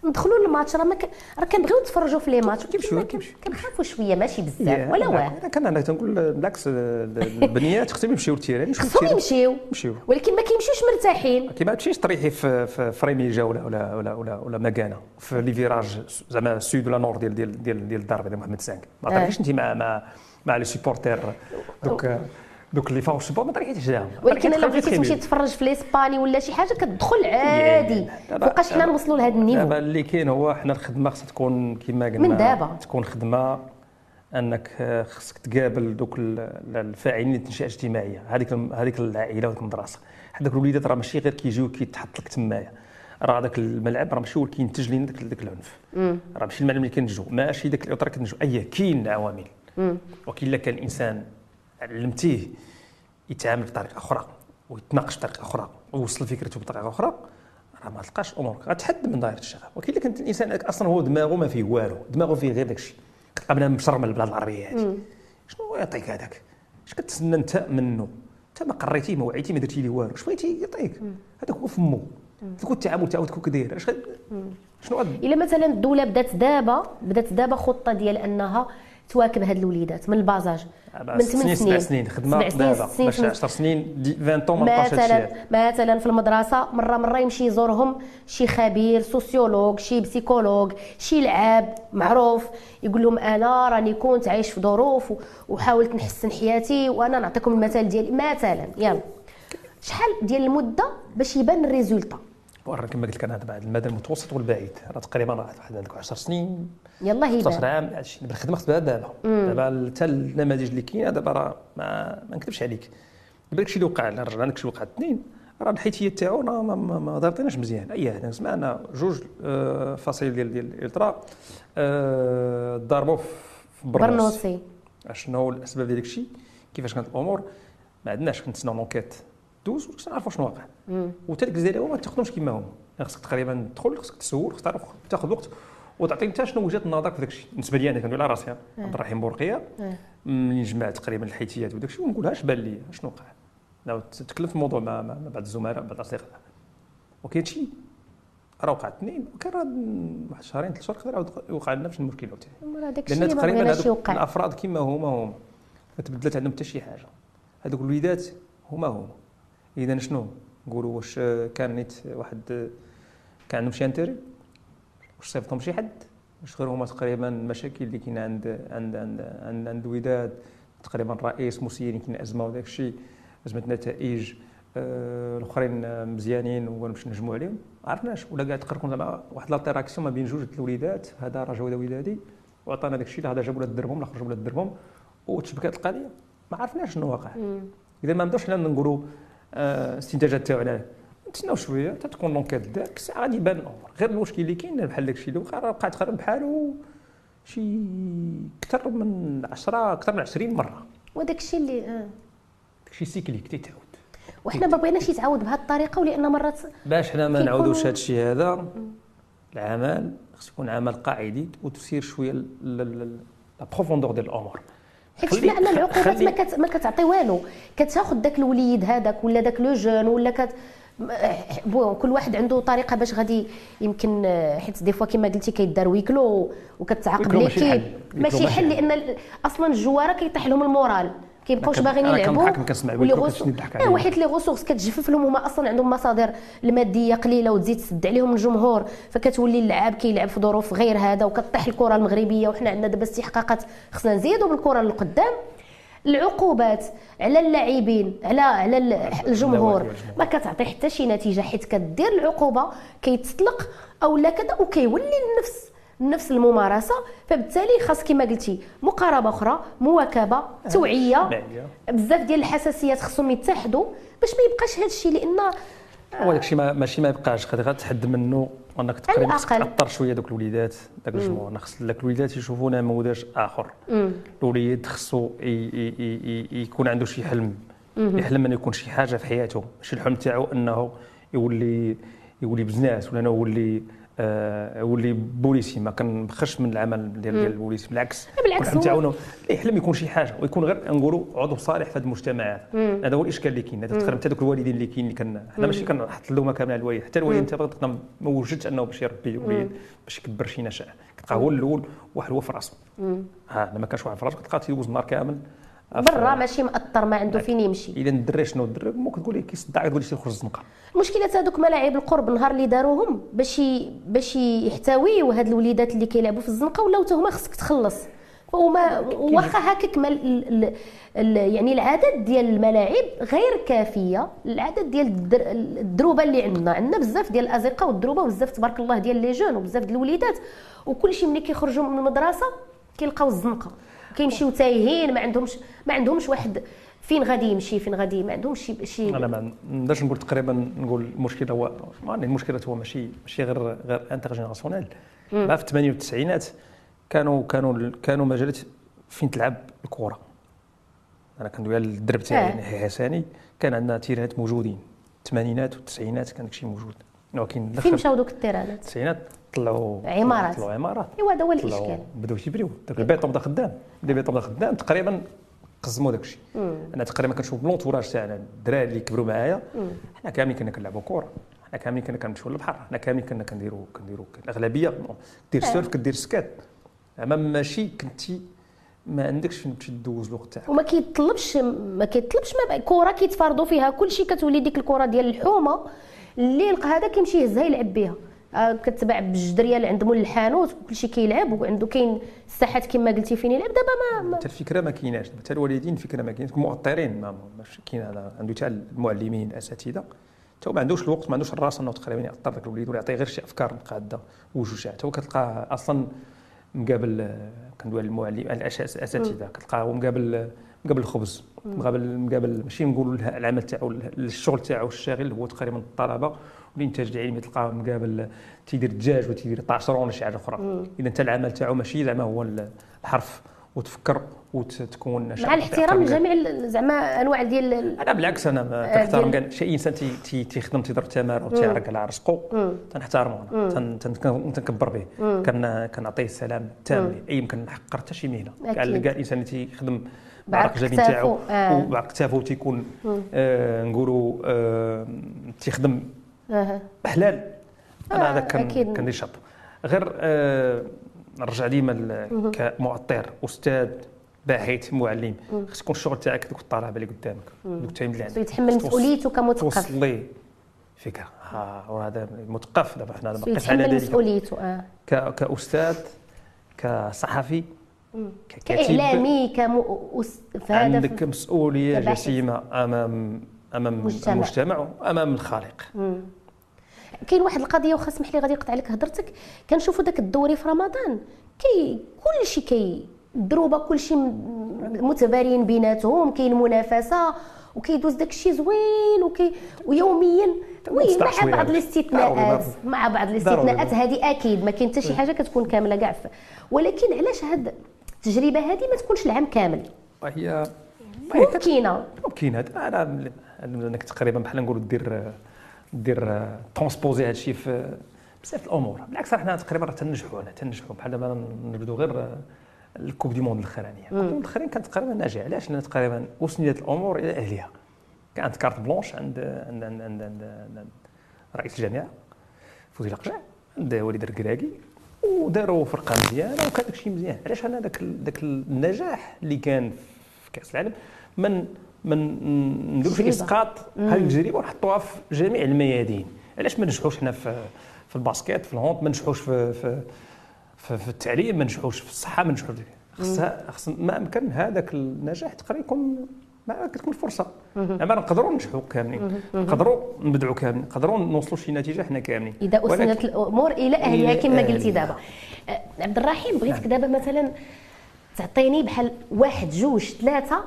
ندخلوا للماتش راه ما ك... راه كنبغيو نتفرجوا في les matchs كيمشيو-. كنخافوا شوية ماشي بزاف ولا واه أنا كان أنا تنقول بالعكس البنيات خصهم يمشيو لل terrain خصهم. يمشيو. يمشيو. ولكن ما كيمشيوش مرتاحين. كي ما تمشيش طريحي في في فريميجا ولا ولا ولا ولا, ولا مكانه في لي فيراج زعما السود ولا نور ديال ديال ديال ديال الدار ديال محمد سانك. ما طريحيش انت مع مع مع لي سيبورتير. دوك دوك اللي فاو السبور ما طريحيش معاهم ولكن الا بغيتي. تمشي تفرج في الإسباني ولا شي حاجة كتدخل عادي. دابا- فوقاش حنا نوصلوا لهذا النيفو؟ دابا اللي كاين هو حنا الخدمة خصها تكون كما قلنا. من دابا. تكون خدمة أنك خصك تقابل دوك ال- ال- الفاعلين التنشئه الاجتماعيه هذيك هذيك العائلة وهذيك المدرسة. هذوك الوليدات راه ماشي غير كيجيو كيتحط لك تمايا. راه هذاك الملعب راه ماشي هو اللي كينتج لنا داك العنف. راه ماشي الملعب اللي كنتجو ماشي داك الاطار كنتجو اي كاين عوامل. وكاين الا كان الإنسان علمتيه يتعامل بطريقة أخرى ويتناقش بطريقة أخرى ويوصل فكرته بطريقة أخرى راه ما تلقاش أمورك غتحد من دائره الشغف وكاين إلا كانت الانسان أصلا هو دماغه ما فيه والو دماغه فيه غير داك الشيء كتلقى بنادم مشرمل البلاد العربية هذه شنو يعطيك هذاك؟ اش كتسنى أنت منه؟ انت ما قريتيه ما وعيتيه ما درتي ليه والو اش بغيتي يعطيك؟ هذاك هو فمو تكون التعامل تعاود كون كداير اش شنو إلا مثلا الدولة بدات دابا بدات دابا خطة ديال أنها تواكب هاد الوليدات من البازاج من ست سنين سبع سنين خدمة دابا باش ثمان 10 سنين. دي- 20 طون ما بقاش. مثلا مثلا في المدرسة مرة مرة يمشي يزورهم شي خبير sociologue شي psychologue شي لعاب معروف يقول لهم أنا راني كنت عايش في ظروف وحاولت نحسن حياتي وأنا نعطيكم المثال ديالي. مثلا يلا. شحال ديال المدة باش يبان الريزولتا؟ كما قلت لك أنا دابا المدى المتوسط والبعيد. راه تقريبا راه واحد عندك 10 سنين. يلا 15 يبان عام هادشي دابا الخدمة خصها دابا. دابا حتى النماذج اللي كاينة دابا راه ما, ما نكذبش عليك. دابا داكشي اللي وقع نرجع داكشي اللي وقع اثنين. راه الحيتيه تاعو راه ما, ما, ما ضابطيناش مزيان. أي سمعنا جوج آه، ديال ديال الإلترا آه، ضربوا في برنوس. برنوسي. شنو الأسباب ديال داكشي؟ كيفاش كانت الأمور؟ ما عندناش كنتسناو l'enquête دوز وخصنا نعرفوا شنو واقع. وحتى ديك الجزائر هما ما تاخذهمش كما هما. يعني خصك تقريبا تدخل خصك تسول خصك تعرف تاخذ وقت وتعطي انت شنو وجهة نظرك في داكشي. بالنسبة لي أنا كنقول على راسي عبد الرحيم بورقية. ملي جمعت تقريبا الحيتيات وداكشي ونقول اش بان لي؟ شنو وقع؟ لو تكلمت في الموضوع مع, بعض الزملاء بعض الأصدقاء. وكاين شي؟ راه وقع اثنين. وكان راه واحد شهرين ثلاث شهور يعاود يوقع لنا نفس المشكل عاوتاني داك الشيء لأن تقريبا الأفراد كما هما هما. ما تبدلت عندهم حتى شي حاجة. هذوك الوليدات هما هما. اذا شنو؟ نقولوا واش كان نيت واحد كان عندهم شي intérêt واش صيفطهم شي حد واش غير هما تقريبا المشاكل اللي كاينة عند عند عند عند, عند الوداد تقريبا الرئيس مسيرين كاين أزمة وداك الشيء أزمة نتائج آه، الأخرين آه، مزيانين ونمشي نجموا عليهم. ما عرفناش. ولا قاعد تقرقون زعما واحد l'altercation ما بين جوج الوليدات هذا راه جوده ودادي وعطانا داك الشيء هذا جاب ولاد دربهم الأخر جاب ولاد دربهم وتشبكات القضية. ما عرفناش شنو واقع. إذا ما نقدرش حنا نقولوا استنتاجات تاعنا نتسناو شوية حتى تكون l'enquête داك الساعة غادي يبان الأمور غير المشكل اللي كاين بحال داك الشيء اللي وقع راه بقى تقريبا بحالو شي أكثر من 10 أكثر من 20 مره وداك الشيء اللي. داك الشيء c'est cyclique تيتعاود وحنا ما بغيناش يتعاود بهذه الطريقة ولان مرات باش حنا ما نعاودوش هذا الشيء هذا العمل خص يكون عمل قاعدي وتسير شوية la profondeur ديال الأمور حيت خلي- شفنا أن العقوبات ما كت ما كتعطي والو. كتاخذ داك الوليد هذاك ولا داك le jeune ولا كت بون كل واحد عنده طريقة باش غادي يمكن حيت des fois كما قلتي كيدار ويكلو وكتعاقب l'équipe ماشي حل. لأن أصلا الجوارة كيطيح لهم ال moral. كيبقاوش باغيين يلعبوا و les ressources ايوا حيت les ressources كتجفف لهم هما أصلا عندهم مصادر المادية قليلة وتزيد تسد عليهم الجمهور. فكتولي اللعاب كيلعب في ظروف غير هذا وكطيح الكرة المغربية وحنا عندنا دابا استحقاقات خصنا نزيدوا بالكره للقدام. العقوبات على اللاعبين على على الجمهور. ما كتعطي حتى شي نتيجة حيت كدير العقوبة كيتطلق أو لا كذا وكيولي النفس نفس الممارسة فبالتالي خاص كما قلتي مقاربة أخرى مواكبة توعية بزاف ديال الحساسيات خصهم يتحدوا باش ما يبقاش هذا الشيء لأن هو داك الشيء ماشي ما يبقاش غتحد منه انك تقريبا تاثر شوية دوك الوليدات داك الجمهور. خص داك الوليدات يشوفوا نموذج آخر. الوليد خصو يكون عنده شي حلم. يحلم انه يكون شي حاجة في حياته. ماشي الحلم تاعو أنه يولي يولي بزناس ولا أنه يولي ولي بوليسي ما كنبخش من العمل ديال ديال البوليسي بالعكس. بالعكس نتعاونوا. يحلم يكون شي حاجة ويكون غير نقولوا عضو صالح في هذه المجتمعات. هذا هو الإشكال اللي كاين. هذا تقريبا حتى دوك الوالدين اللي كاين اللي كان حنا ماشي كنحط اللومه كامله على الوالد حتى الوالد أنت ما وجدش أنه باش يربي الوليد باش يكبر شي نشاء كتلقى هو الأول واحد هو في راسه. ها ما كانش واحد في راسه كتلقى تيدوز النهار كامل. برا ماشي مأطر ما عنده فين يمشي. إذا الدري شنو الدري ممكن تقول لك كيصدع تقول لك يخرج الزنقة. المشكلة هذوك ملاعب القرب النهار اللي داروهم باش باش يحتويوا هاد الوليدات اللي كيلعبوا في الزنقة ولاو هما خصك تخلص. وما واخا هكاك يعني العدد ديال الملاعب غير كافية العدد ديال الدروبة اللي عندنا. عندنا بزاف ديال الازقه والدروبة وبزاف تبارك الله ديال les jeunes وبزاف ديال الوليدات. وكل شيء ملي كيخرجوا من المدرسة كيلقاو الزنقة. كيمشيو تايهين ما عندهمش ما عندهمش واحد فين غادي يمشي فين غادي ما عندهمش شي شي أنا ما نقدرش نقول تقريبا نقول المشكلة هو المشكلة هو ماشي ماشي غير غير intergénérationnel ما في الثمانينات والتسعينات كانوا كانوا كانوا مجالات فين تلعب الكرة. أنا كندوي على الدرب تاعي يعني حساني كان عندنا تيرانات موجودين. الثمانينات والتسعينات كان داكشي موجود. ولكن فين مشاو دوك التيرانات؟ التسعينات طلعوا عمارات. طلعوا عمارات. إيوا هذا هو الإشكال. بداو تيبريو داك البيت بدا خدام البيت بدا خدام تقريبا قزموا داك الشيء. أنا تقريبا كنشوف ب l'entourage تاعنا الدراري اللي كبروا معايا. حنا كاملين كنا كنلعبوا كره حنا كاملين كنا كنمشيو للبحر. حنا كاملين كنا كنديروا كنديروا الأغلبية دير surf آه. كدير skate أما ماشي كنتي ما عندكش فين تمشي دوز الوقت تاعك. وما كيطلبش ما كيطلبش ما كره كيتفرضوا فيها. كل شيء كتولي ديك الكره ديال الحومة. اللي هذا كيمشي يهزها يلعب بها آه، كتباع بجوج ريال عند مول الحانوت وكلشي كيلعب وعنده كاين الساحات كما قلتي فين يلعب دابا ما, حتى الفكرة ما كايناش. حتى الوالدين الفكرة ما كاينش المؤطرين ما ماشي كاين هذا عنده حتى المعلمين الأساتذة. حتى ما عندوش الوقت ما عندوش الراس إنه تقريبا يأطر ذاك الوليد ولا يعطيه غير شي أفكار مقادة وجوج حتى هو كتلقاه أصلا مقابل كندوي على المعلم الأساتذة. كتلقاه مقابل مقابل الخبز مقابل مقابل ماشي نقولوا العمل تاعو الشغل تاعو الشاغل هو تقريبا الطلبة والإنتاج العلمي تلقاه مقابل تيدير الدجاج وتيدير طعشرون ولا شي حاجة أخرى. إذا أنت العمل تاعو ماشي زعما هو الحرف وتفكر وتكون مع الاحترام لجميع زعما أنواع ديال أنا بالعكس أنا كنحترم كاع شي إنسان تيخدم تيضرب تماره وتيعرق على رزقه تنحترمه أنا. تنكبر به. كنعطيه السلام التام اي يمكن نحقر حتى شي مهنة. كاع الانسان اللي تيخدم بعرق جبين تاعو آه. وبعرق كتافو تيكون آه نقولوا آه تيخدم آه. حلال أنا هذا كان كان شاب غير آه نرجع ديما كمؤطر أستاذ باحث معلم. خص يكون الشغل تاعك دوك الطلبه اللي قدامك. دوك ال time اللي عندك يتحمل مسؤوليته كمثقف. توصل ليه فكرة. ها وهذا مثقف دابا حنا دابا قيس على ذلك مسؤوليته آه. كأستاذ كصحفي ككاتب كإعلامي كمؤس عندك مسؤولية جسيمة امام أمام المجتمع, المجتمع وأمام الخالق. كاين واحد القضية وخا اسمح لي غادي يقطع لك هضرتك. كنشوفوا داك الدوري في رمضان. كي كلشي كي الدروبه كلشي متبارين بيناتهم كاين منافسة وكيدوز داك الشيء زوين وكي ويوميا oui مع بعض الاستثناءات. مع بعض الاستثناءات. هذه أكيد ما كاين حتى شي حاجة كتكون كاملة كاع ولكن علاش هاد التجربة هذه ما تكونش العام كامل. هي ممكنة. ممكنة. أنا أنك تقريبا بحال نقولوا دير دير transposer هذا الشيء في بزاف الأمور. بالعكس حنا تقريبا راه تنجحوا أنا تنجحوا. بحال دابا نبدو غير ال coupe du monde الأخرانية. ال coupe du monde الأخرين كانت تقريبا ناجحة. علاش؟ لأن تقريبا اسندت الأمور إلى أهلها. كانت carte blanche عند عند عند, عند, عند, عند رئيس الجامعة فوزي القجع عند وليد الركراكي وداروا فرقة مزيانة وكان داك الشيء مزيان. علاش أنا داك داك النجاح اللي كان في كأس العالم من من نديروا في إسقاط هذه التجربه ونحطوها في جميع الميادين. علاش ما نجحوش حنا في في الباسكيت في الهوند ما نجحوش في في في, في التعليم ما نجحوش في الصحة ما نجحوش. خصها خص ما أمكن هذاك النجاح تقريبا يكون ما كتكون فرصة. ما نقدروا ننجحوا كاملين. نقدروا نبدعوا كاملين. نقدروا نوصلوا شي نتيجة حنا كاملين. إذا اسندت الأمور إلى أهلها كما قلتي دابا. أه، عبد الرحيم بغيتك نعم. دابا مثلا تعطيني بحال واحد جوج ثلاثة؟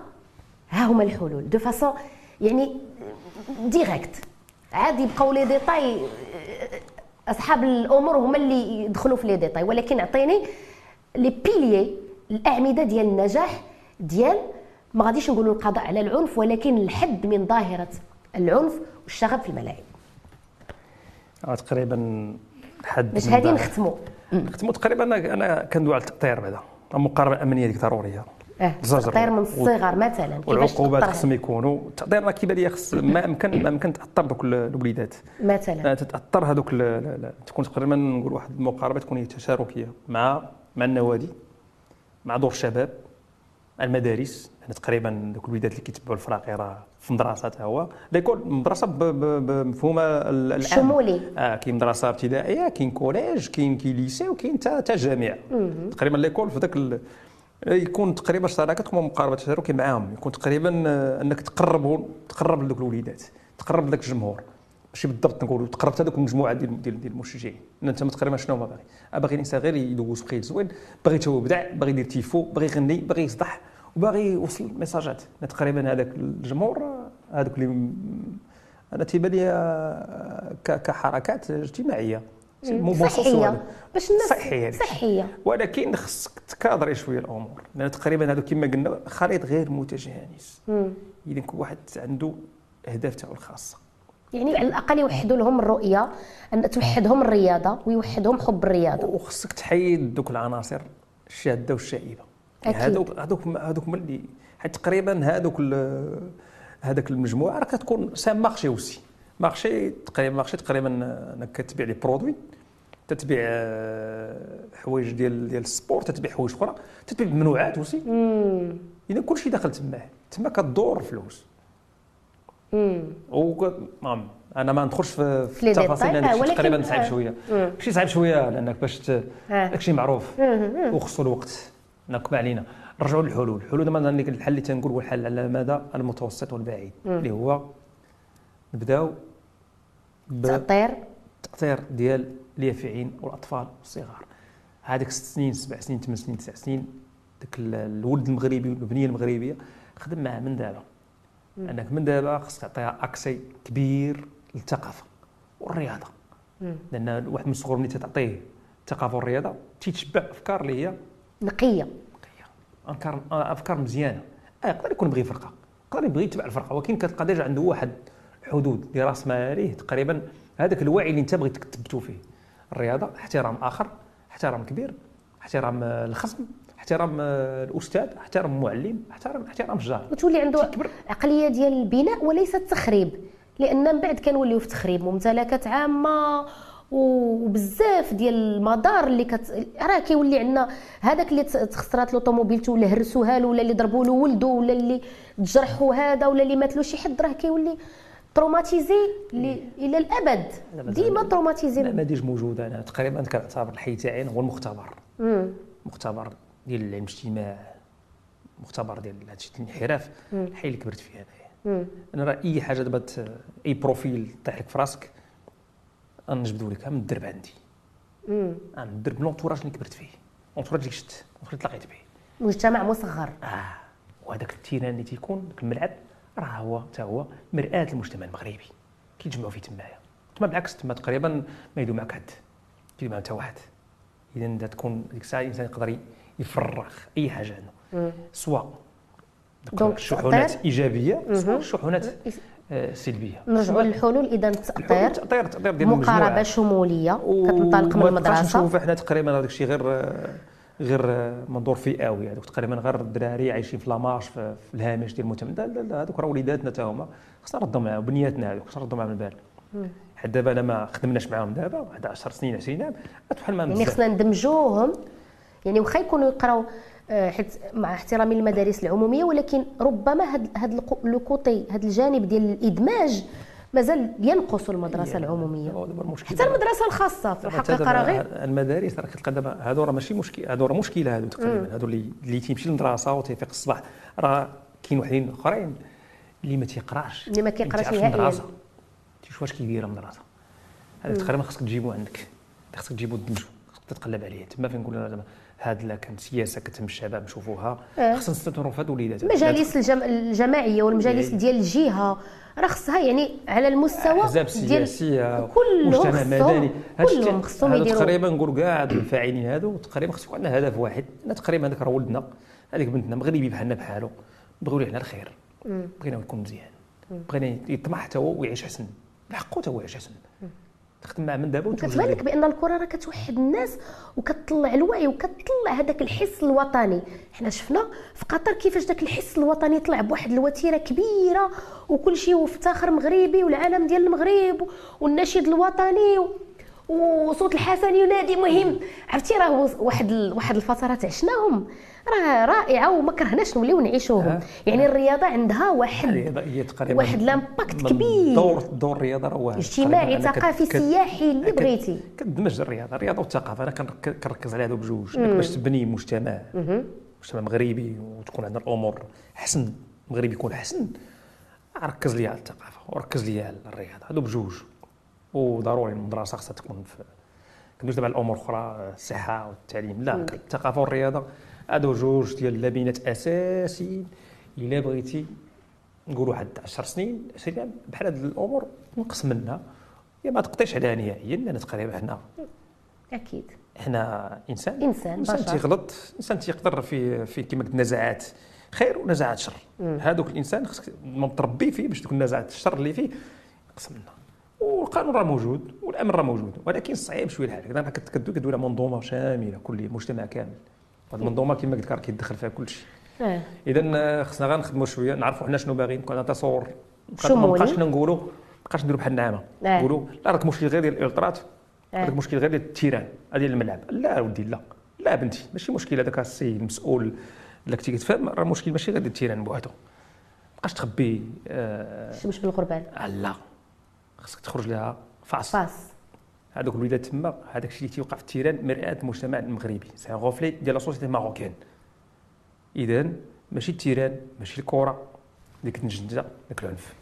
ها هما الحلول. de façon يعني directe عاد يبقاو les détails أصحاب الأمور هما اللي يدخلوا في les détails ولكن أعطيني les piliers الأعمدة ديال النجاح ديال ما غاديش نقولوا القضاء على العنف ولكن الحد من ظاهرة العنف والشغب في الملاعب. آه، تقريبا حد باش هذه نختموا نختموا تقريبا أنا أنا كندوي على التأطير بعدا. المقاربه الأمنية ديك ضرورية. آه التأطير من الصغر مثلا. والعقوبات خصهم يكونوا. التأطير راه كيبان لي خص ما امكن ما امكن تأطر دوك الوليدات. مثلا. آه، تتأطر هذوك تكون تقريبا نقول واحد المقاربة تكون تشاركية مع مع النوادي مع دور الشباب المدارس. يعني تقريبا دوك الوليدات اللي كيتبعوا الفراقي راه في مدرسة حتى هو. l'école مدرسة بمفهومها الشمولي آه كاين مدرسة ابتدائية كاين collège كاين كاين lycée وكاين حتى جامع. تقريبا l'école في ذاك يكون تقريبا الشراكه تكون مقاربه تشاركي معاهم يكون تقريبا آه، انك تقرب تقرب لذوك الوليدات تقرب لذاك الجمهور. ماشي بالضبط نقولوا تقربت هذوك المجموعة ديال ديال ديال المشجعين. أنت تقريبا شنو ما باغي. باغي الإنسان غير يدوز بخير زوين باغي هو يبدع باغي يدير تيفو باغي يغني باغي يصدح. وباغي يوصل ميساجات تقريبا هذاك الجمهور هذوك اللي أنا تيبان لي كحركات اجتماعية. صحية. باش الناس صحية صحية. ولكن خصك تكادري شوية الأمور. لأن تقريبا هذوك كما قلنا خليط غير متجانس. اذا كل واحد عنده اهداف تاعو الخاصه يعني على الأقل يوحدوا لهم الرؤية أن توحدهم الرياضة ويوحدهم حب الرياضة. وخصك تحيد دوك العناصر الشاذة والشائبة. هذوك هذوك هذوك اللي حيت تقريبا هذوك هذاك المجموعة راه كتكون سام مارشي أوسي. marché تقريبا marché تقريبا إنك كتبيع les produits تتبيع آه، حوايج ديال ديال ال sport تتبيع حوايج أخرى تتبيع ممنوعات aussi. إذا كلشي داخل تماه. تما كدور الفلوس و أنا ما ندخلش في, في التفاصيل لأن ولكن تقريبا صعيب شوية. شي صعيب شوية لأنك باش داكشي معروف. وخصو الوقت. ما علينا. نرجعوا للحلول. الحلول دابا الحل اللي تنقول هو الحل. على المدى المتوسط والبعيد اللي هو نبداو تأطير التأطير ديال اليافعين والأطفال والصغار. هذيك ست سنين سبع سنين ثمان سنين تسع سنين داك الولد المغربي والبنية المغربية خدم معاه من دابا. أنك من دابا خصك تعطيها أكسي كبير للثقافة والرياضة. لأن واحد من الصغر ملي تعطيه الثقافة والرياضة تيتشبع أفكار اللي هي نقية. افكار أفكار مزيانة. آه يقدر يكون يبغي فرقة. يقدر يبغي يتبع الفرقة. ولكن كتلقى déjà عنده واحد حدود لرأس ماليه تقريبا. هذاك الوعي اللي أنت بغيت تثبتو فيه. الرياضة احترام آخر احترام كبير احترام الخصم احترام الأستاذ احترام المعلم احترام احترام الجار. وتولي عنده عقلية ديال البناء وليس التخريب. لأن من بعد كنوليو في تخريب ممتلكات عامة وبزاف ديال المدار اللي كت راه كيولي عندنا هذاك اللي تخسرات لوطوموبيل ولا هرسوها له ولا اللي ضربوا له ولده ولا اللي تجرحوا هذا ولا اللي مات له شي حد راه كيولي traumatisé إلى الأبد. ديما traumatisé. ما ديش موجوده أنا. تقريبا كنعتبر الحي تاعي هو المختبر. مختبر ديال العلم الاجتماع مختبر ديال هادشي الانحراف. الحي اللي كبرت فيه أنايا. أنا راه أي حاجة دابا أي profil طيح لك في راسك غنجبدو لك من الدرب عندي. من الدرب l'entourage اللي كبرت فيه. l'entourage اللي شفت اللي تلاقيت به مجتمع مصغر. آه وهذاك ال terrain اللي تيكون ذاك الملعب راه هو حتى هو مرآة المجتمع المغربي. كيتجمعوا فيه تمايا. تما بالعكس تما تقريبا ما يدوم معك حد. يدوم حتى واحد. اذا تكون ديك الساعة الإنسان يقدر يفرغ أي حاجة عنده. سواء donc شحونات إيجابية سواء شحونات سلبية. نرجعوا للحلول. إذا التاطير التاطير التاطير ديال مقاربة شمولية كتنطلق من المدرسة. نشوف إحنا تقريبا هذاك الشيء غير غير منظور فئوي. هذوك تقريبا غير الدراري عايشين في la marge في الهامش ديال المجتمع لا لا لا هذوك راه وليداتنا حتى هما. خصنا نردوا معاهم بنياتنا هذوك خصنا نردوا معاهم البال. حتى دابا أنا ما خدمناش معاهم دابا واحد 10 سنين 20 عام. بحال ما يعني خصنا ندمجوهم. يعني واخا يكونوا يقراو حيت مع احترامي للمدارس العمومية ولكن ربما هذا هذا le côté هذا الجانب ديال الإدماج مازال ينقص المدرسة العمومية. حتى المدرسة الخاصة في الحقيقة راه غير المدارس راه كتلقى دابا هادو راه ماشي مشكل هادو راه مشكلة هادو تقريبا هادو اللي اللي تيمشي للمدرسة وتيفيق الصباح. راه كاين وحدين آخرين اللي ما تيقراش. اللي ما كيقراش نهائيا. تيشوف واش كيدير المدرسة. هذا تقريبا خصك تجيبو عندك. خصك تجيبو تدمجو خصك تتقلب عليه. تما فين نقول زعما هاد لا كانت سياسه كتهم الشباب نشوفوها. آه. خصنا نستثمروا في هاد الوليدات المجالس الجم... الجماعية والمجالس إيه. ديال الجهة راه خصها يعني على المستوى أحزاب سياسية كلهم مجتمع مدني. كلهم خصهم يديروا. تقريبا نقول كاع الفاعلين هادو تقريبا خص يكون عندنا هدف واحد. أنا تقريبا هذاك راه ولدنا. هذيك بنتنا مغربي بحالنا بحالو. بغيو ليه الخير. بغينا يكون مزيان. بغينا يطمح حتى هو ويعيش أحسن. بحقه حتى هو يعيش أحسن. تخدم معاه من دابا كتبان لك بأن الكرة راه كتوحد الناس وكتطلع الوعي وكتطلع هذاك الحس الوطني. حنا شفنا في قطر كيفاش ذاك الحس الوطني طلع بواحد الوتيرة كبيرة وكل شيء وافتخر مغربي والعالم ديال المغرب والنشيد الوطني وصوت الحسن ينادي مهم. عرفتي راه واحد واحد الفترات عشناهم. راه رائعة وما كرهناش نوليو نعيشوهم. يعني الرياضة عندها واحد تقريبا واحد l'impact كبير. دور دور الرياضة راه واحد. اجتماعي ثقافي سياحي اللي بغيتي. كدمج الرياضة. الرياضة والثقافة. أنا كنركز على هذو بجوج باش تبني مجتمع. مجتمع مغربي وتكون عندنا الأمور حسن. المغرب يكون حسن. ركز لي على الثقافة وركز لي على الرياضة. هادو بجوج وضروري المدرسة خصها تكون في كندوز دابا على الأمور الاخرى الصحة والتعليم. لا الثقافة والرياضة هادو جوج ديال اللبنات اساسيين إلا بغيتي نقول واحد 10 سنين 20 عام بحال هاد الأمور نقص منها. يا ما تقطيش عليها نهائيا لأن تقريبا حنا أكيد. حنا إنسان. إنسان إنسان تيغلط إنسان تيقدر في في كما قلت نزاعات خير ونزاعات شر. هذوك الإنسان خصك تربي فيه باش تكون نزاعات الشر اللي فيه يقص منها. والقانون راه موجود والامن راه موجود ولكن صعيب شوية الحال. كدوي على منظومة شاملة كل مجتمع كامل. المنظومة كما قلت لك كيدخل فيها كل شيء. اذا خصنا غير نخدموا شوية نعرفوا حنا شنو باغيين كون تصور. ما بقاش نقولوا بقاش نديروا بحال النعامة. آه. نقولوا لا راك مشكل غير ديال ال ultras آه. راك مشكل غير ديال ال terrain هذه الملعب. لا ودي لا. لا بنتي ماشي مشكل هذاك السيد المسؤول اللي كنتي كتفهم راه المشكل ماشي غير ديال ال terrain بوحدو. بقاش تخبي الشمس بالغربال لا. خصك تخرج لها face à face هذوك الوليدات تما هذاك الشيء اللي تيوقع في ال terrain مرآة المجتمع المغربي c'est reflet ديال la société marocaine اذا ماشي ال terrain ماشي الكره ديك النجده داك العنف.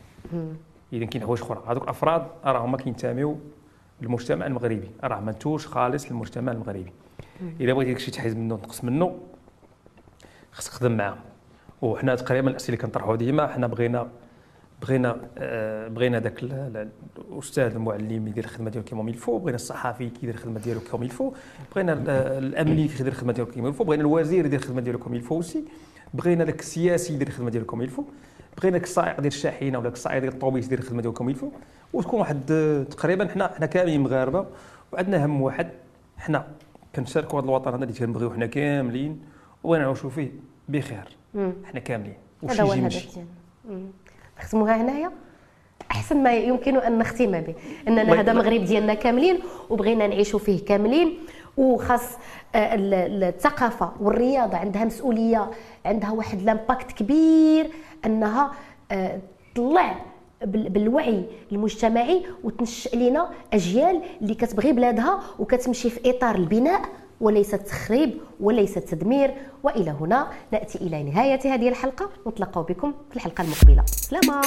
اذا كاين حوايج أخرى. هذوك الأفراد راه هما كينتميو للمجتمع المغربي. راه منتوج خالص للمجتمع المغربي. إذا بغيتي داكشي تحيد منه تنقص منه خصك تخدم معاه. وحنا تقريبا الأسئلة اللي كنطرحوا ديما حنا بغينا بغينا آه، بغينا داك الأستاذ المعلم يدير الخدمة ديالو comme il faut بغينا الصحفي كيدير الخدمة ديالو comme il faut بغينا الأمني كيدير الخدمة ديالو comme il faut بغينا الوزير يدير الخدمة ديالو comme il faut aussi بغينا داك السياسي يدير الخدمة ديالو كيما الفو بغينا داك السائق ديال الشاحنة ولا السائق ديال الطوبيس يدير الخدمة ديالو كيما الفو وتكون واحد تقريبا حنا حنا كاملين مغاربه وعندنا هم واحد حنا كنشاركوا هذا الوطن هذا اللي كنبغيو حنا كاملين وبغينا نعيشوا فيه بخير. حنا كاملين. وشي يجي ماشي نختموها هنايا أحسن ما يمكن أن نختم به. إننا هذا مغرب ديالنا كاملين وبغينا نعيشوا فيه كاملين وخاص آه، الثقافة والرياضة عندها مسؤولية عندها واحد لامباكت كبير أنها آه، تطلع بالوعي المجتمعي وتنشئ لنا أجيال اللي كتبغي بلادها وكتمشي في إطار البناء. وليس التخريب وليس التدمير وإلى هنا نأتي إلى نهاية هذه الحلقة. نتلقى بكم في الحلقة المقبلة. سلامة.